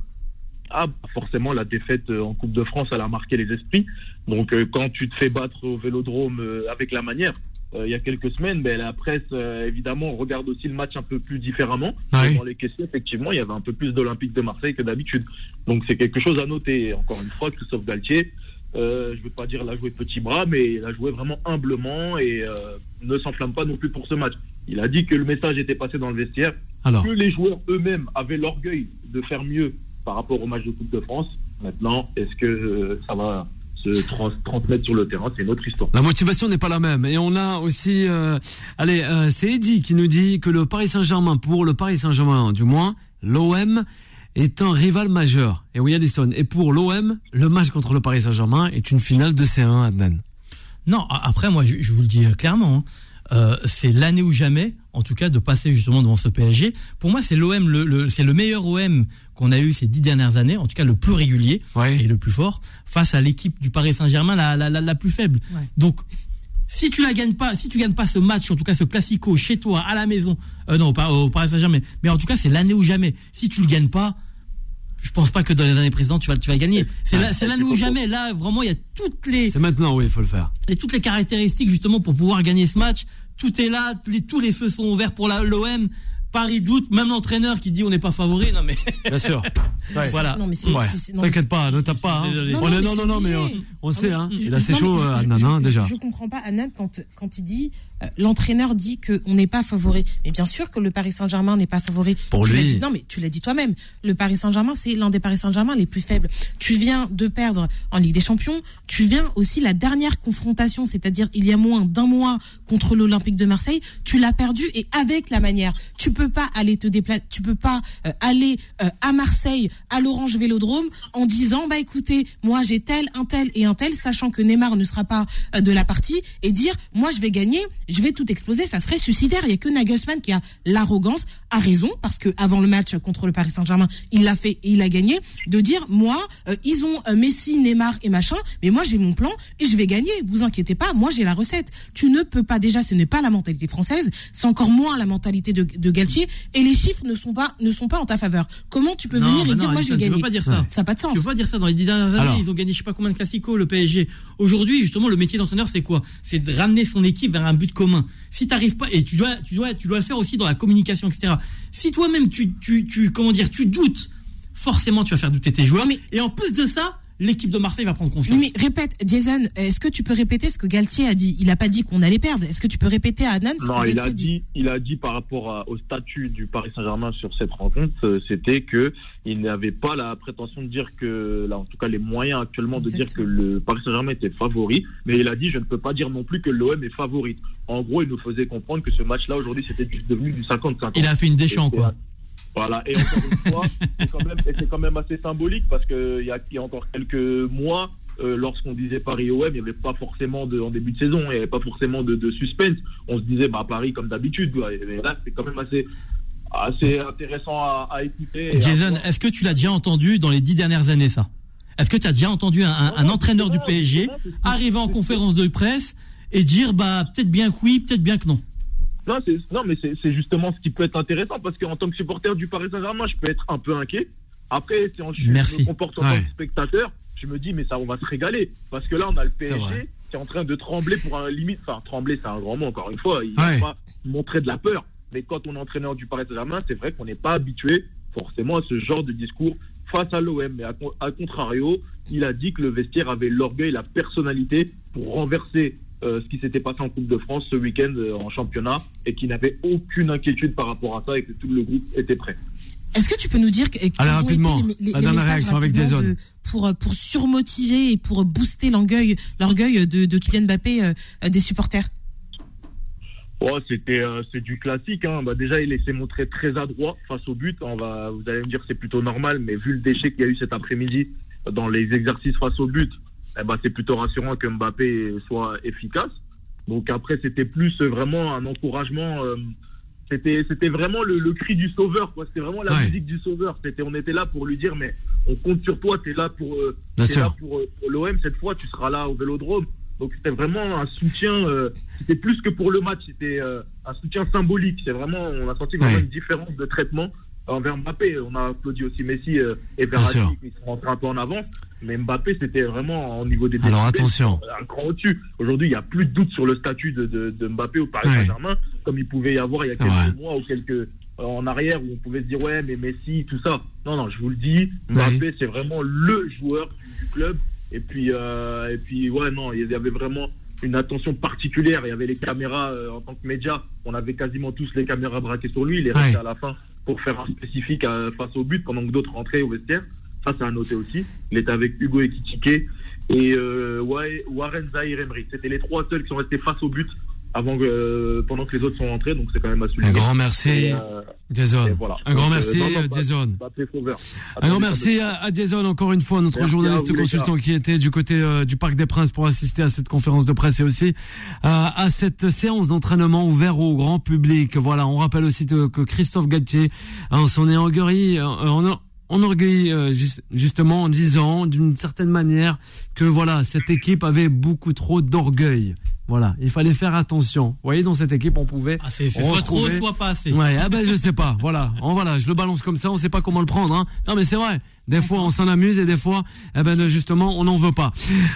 Speaker 5: Ah, forcément, la défaite euh, en Coupe de France, elle a marqué les esprits. Donc, euh, quand tu te fais battre au Vélodrome euh, avec la manière, il y a quelques semaines, ben, la presse, évidemment, regarde aussi le match un peu plus différemment.
Speaker 2: Ouais.
Speaker 5: Dans les questions, effectivement, il y avait un peu plus d'Olympique de Marseille que d'habitude. Donc c'est quelque chose à noter. Encore une fois, Christophe Galtier, euh, je ne veux pas dire l'a joué petit bras, mais il a joué vraiment humblement et euh, ne s'enflamme pas non plus pour ce match. Il a dit que le message était passé dans le vestiaire,
Speaker 2: Alors,
Speaker 5: que les joueurs eux-mêmes avaient l'orgueil de faire mieux par rapport au match de Coupe de France. Maintenant, est-ce que euh, ça va se trans- transmettre sur le terrain? C'est une autre histoire.
Speaker 2: la motivation n'est pas la même. Et on a aussi, euh, allez, euh, c'est Eddy qui nous dit que le Paris Saint-Germain, pour le Paris Saint-Germain, du moins, l'OM est un rival majeur. Et oui, Allison. Et pour l'OM, le match contre le Paris Saint-Germain est une finale de C1, Adnan.
Speaker 4: Non, après, moi, je, je vous le dis euh, clairement, hein, euh, c'est l'année ou jamais, en tout cas, de passer justement devant ce PSG. Pour moi, c'est l'OM, le, le- c'est le meilleur OM qu'on a eu ces dix dernières années, en tout cas le plus régulier
Speaker 2: Ouais.
Speaker 4: et le plus fort, face à l'équipe du Paris Saint-Germain, la, la, la, la plus faible.
Speaker 3: Ouais.
Speaker 4: Donc, si tu la gagnes pas, si tu gagnes pas ce match, en tout cas ce classico chez toi, à la maison, euh, non, pas au Paris Saint-Germain, mais en tout cas, c'est l'année ou jamais. Si tu le gagnes pas, je pense pas que dans les années précédentes tu vas tu vas gagner. C'est la- c'est l'année ou jamais. Là, vraiment, il y a toutes les
Speaker 2: C'est maintenant, oui, il faut le faire.
Speaker 4: et toutes les caractéristiques justement pour pouvoir gagner ce match. Tout est là, les- tous les feux sont ouverts pour la- l'OM. Paris doute, même l'entraîneur qui dit on n'est pas favori. Non mais
Speaker 2: Bien sûr. Ouais.
Speaker 4: voilà.
Speaker 3: Non, mais c'est.
Speaker 2: Ouais.
Speaker 3: c'est- c'est- non, mais
Speaker 2: T'inquiète pas, ne tape pas. Hein. On
Speaker 3: Non,
Speaker 2: est-
Speaker 3: non,
Speaker 2: non,
Speaker 3: mais
Speaker 2: non, non,
Speaker 3: c'est
Speaker 2: mais
Speaker 3: obligé.
Speaker 2: on, on sait, hein. Il
Speaker 3: je-
Speaker 2: est assez chaud,
Speaker 3: je-
Speaker 2: euh,
Speaker 3: je-
Speaker 2: hein,
Speaker 3: je-
Speaker 2: déjà.
Speaker 3: Je comprends pas Annan quand, quand il dit l'entraîneur dit qu'on n'est pas favori. Mais bien sûr que le Paris Saint-Germain n'est pas favori.
Speaker 2: Pour
Speaker 3: Tu
Speaker 2: lui.
Speaker 3: dit- non, mais tu l'as dit toi-même. Le Paris Saint-Germain, c'est l'un des Paris Saint-Germain les plus faibles. Tu viens de perdre en Ligue des Champions. Tu viens aussi la dernière confrontation, c'est-à-dire il y a moins d'un mois contre l'Olympique de Marseille. Tu l'as perdu et avec la manière. Tu peux pas aller te déplacer. Tu peux pas euh, aller euh, à Marseille, à l'Orange Vélodrome, en disant bah écoutez, moi j'ai tel, un tel et un tel, sachant que Neymar ne sera pas euh, de la partie, et dire moi je vais gagner, je vais tout exploser, ça serait suicidaire. Il y a que Nagelsmann qui a l'arrogance, a raison, parce que avant le match contre le Paris Saint-Germain, il l'a fait et il a gagné, de dire moi euh, ils ont euh, Messi, Neymar et machin, mais moi j'ai mon plan et je vais gagner. Vous inquiétez pas, moi j'ai la recette. Tu ne peux pas déjà, ce n'est pas la mentalité française, c'est encore moins la mentalité de, de Galtier, et les chiffres ne sont pas ne sont pas en ta faveur. Comment tu peux
Speaker 4: Non,
Speaker 3: venir et
Speaker 4: non,
Speaker 3: dire moi je vais
Speaker 4: tu
Speaker 3: gagner
Speaker 4: peux pas dire ça.
Speaker 3: Ça n'a pas de sens.
Speaker 4: Tu peux pas dire ça dans les dix dernières années.
Speaker 2: Alors.
Speaker 4: Ils ont gagné je sais pas combien de classicos le PSG. Aujourd'hui, justement, le métier d'entraîneur, c'est quoi? C'est de ramener son équipe vers un but commun. Si t'arrives pas, et tu dois, tu dois, tu dois le faire aussi dans la communication, etc. Si toi-même tu, tu, tu, comment dire, tu doutes, forcément, tu vas faire douter tes joueurs.
Speaker 3: Mais-
Speaker 4: Et en plus de ça, l'équipe de Marseille va prendre confiance.
Speaker 3: Oui, mais répète, Jason, est-ce que tu peux répéter ce que Galtier a dit? Il a pas dit qu'on allait perdre. Est-ce que tu peux répéter à Adnan ce
Speaker 5: Non,
Speaker 3: que
Speaker 5: il a dit, il a dit par rapport à- au statut du Paris Saint-Germain sur cette rencontre, euh, c'était que il n'avait pas la prétention de dire que, là, en tout cas, les moyens actuellement de dire que le Paris Saint-Germain était favori, mais il a dit, je ne peux pas dire non plus que l'OM est favorite. En gros, il nous faisait comprendre que ce match-là aujourd'hui, c'était devenu du 50-50.
Speaker 4: Il a fait une Deschamps, quoi.
Speaker 5: Voilà, et encore une fois, c'est quand, même- quand assez symbolique parce qu'il y a, y a encore quelques mois, euh, lorsqu'on disait Paris-OM, il n'y avait pas forcément de, en début de saison, il n'y avait pas forcément de, de suspense. On se disait, bah, Paris comme d'habitude. Et là, c'est quand même assez, assez intéressant à, à écouter.
Speaker 4: Jason, est-ce que tu l'as déjà entendu dans les dix dernières années, ça? Est-ce que tu as déjà entendu un, un- un
Speaker 5: Non,
Speaker 4: entraîneur du PSG arriver en conférence de presse et dire bah peut-être bien que oui, peut-être bien que non?
Speaker 5: Non, non mais c'est, justement ce qui peut être intéressant parce qu'en tant que supporter du Paris Saint-Germain, je peux être un peu inquiet. Après, si on, je
Speaker 4: Merci.
Speaker 5: me comporte en tant
Speaker 2: Ouais.
Speaker 5: que spectateur, je me dis, mais ça, on va se régaler. Parce que là, on a le. PSG qui est en train de trembler pour un limite. Enfin, trembler, c'est un grand mot, encore une fois. Il
Speaker 2: Ouais.
Speaker 5: va pas montrer de la peur. Mais quand on est entraîneur du Paris Saint-Germain, c'est vrai qu'on n'est pas habitué forcément à ce genre de discours face à l'OM. Mais à, à contrario, il a dit que le vestiaire avait l'orgueil, la personnalité pour renverser euh, ce qui s'était passé en Coupe de France ce week-end euh, en championnat et qu'il n'avait aucune inquiétude par rapport à ça et que tout le groupe était prêt.
Speaker 3: Est-ce que tu peux nous dire que- quels ont été les, les-
Speaker 2: la
Speaker 3: les
Speaker 2: dernière
Speaker 3: messages
Speaker 2: réaction avec Jason.
Speaker 3: de- pour, pour surmotiver et pour booster l'orgueil l'orgueil de, de Kylian Mbappé euh, des supporters?
Speaker 5: Oh, c'était euh, c'est du classique. Hein. Bah, déjà, il s'est montré très adroit face au but. On va, vous allez me dire que c'est plutôt normal, mais vu le déchet qu'il y a eu cet après-midi dans les exercices face au but, eh ben, c'est plutôt rassurant que Mbappé soit efficace. Donc après, c'était plus vraiment un encouragement. euh, c'était c'était vraiment le, le cri du sauveur. quoi. C'était vraiment la
Speaker 2: Ouais.
Speaker 5: musique du sauveur. C'était on était là pour lui dire mais on compte sur toi. T'es là pour euh, t'es là pour, euh, pour l'OM cette fois. Tu seras là au Vélodrome. Donc c'était vraiment un soutien. c'était plus que pour le match. C'était un soutien symbolique. C'est vraiment on a senti vraiment
Speaker 2: Ouais.
Speaker 5: une différence de traitement envers Mbappé. On a applaudi aussi Messi euh, et Verratti qui sont rentrés un peu en avance. Mais Mbappé, c'était vraiment au niveau des
Speaker 2: Alors attention.
Speaker 5: un grand au-dessus. Aujourd'hui, il n'y a plus de doute sur le statut de, de, de Mbappé au Paris Saint-Germain, comme il pouvait y avoir il y a quelques mois ou quelques euh, en arrière où on pouvait se dire ouais mais Messi tout ça. Non non, je vous le dis, Mbappé c'est vraiment le joueur du, club. Et puis euh, et puis ouais non, il y avait vraiment une attention particulière. Il y avait les caméras euh, en tant que média. On avait quasiment tous les caméras braquées sur lui. Il est resté à la fin pour faire un spécifique euh, face au but pendant que d'autres rentraient au vestiaire. Ça, c'est à noter aussi. Il était avec Hugo et euh, Warren Zahir Emery. C'était les trois seuls qui sont restés face au but avant que, euh, pendant que les autres sont rentrés, donc c'est quand même à souligner.
Speaker 2: Un grand merci, euh, Jason. Un grand merci, Jason. Un grand merci à, à, Jason, encore une fois, notre journaliste consultant qui était du côté euh, du Parc des Princes pour assister à cette conférence de presse et aussi à cette séance d'entraînement ouverte au grand public. Voilà, on rappelle aussi que Christophe Galtier, hein, s'en est engueulli, on enorgueilli euh, justement en disant d'une certaine manière que voilà cette équipe avait beaucoup trop d'orgueil. Voilà, il fallait faire attention. Vous voyez, dans cette équipe, on pouvait.
Speaker 4: Ah, c'est soit trop, soit pas assez.
Speaker 2: Ouais, ah ben je sais pas. Voilà, on, voilà, je le balance comme ça, on sait pas comment le prendre. Hein. Non, mais c'est vrai. Des fois, on s'en amuse et des fois, eh ben justement, on n'en veut pas.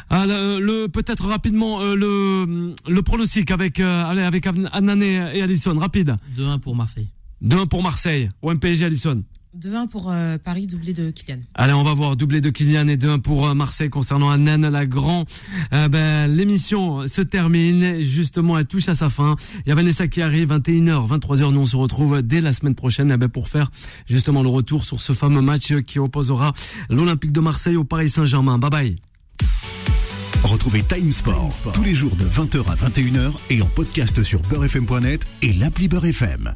Speaker 2: Ah, le, peut-être rapidement euh, le le pronostic avec euh, allez, avec Anané et Allison, rapide.
Speaker 4: 2-1 pour Marseille.
Speaker 2: 2-1 pour Marseille. Ou MPG Allison.
Speaker 3: 2-1 pour euh, Paris, doublé de Kylian.
Speaker 2: Allez, on va voir doublé de Kylian et 2-1 pour euh, Marseille concernant Anan Lagrand. Euh, ben, l'émission se termine, justement, elle touche à sa fin. Il y a Vanessa qui arrive, 21h, 23h, nous on se retrouve dès la semaine prochaine eh ben, pour faire justement le retour sur ce fameux match qui opposera l'Olympique de Marseille au Paris Saint-Germain. Bye bye.
Speaker 1: Retrouvez Time Sport, tous les jours de 20h à 21h et en podcast sur beurrefm.net et l'appli Beurrefm.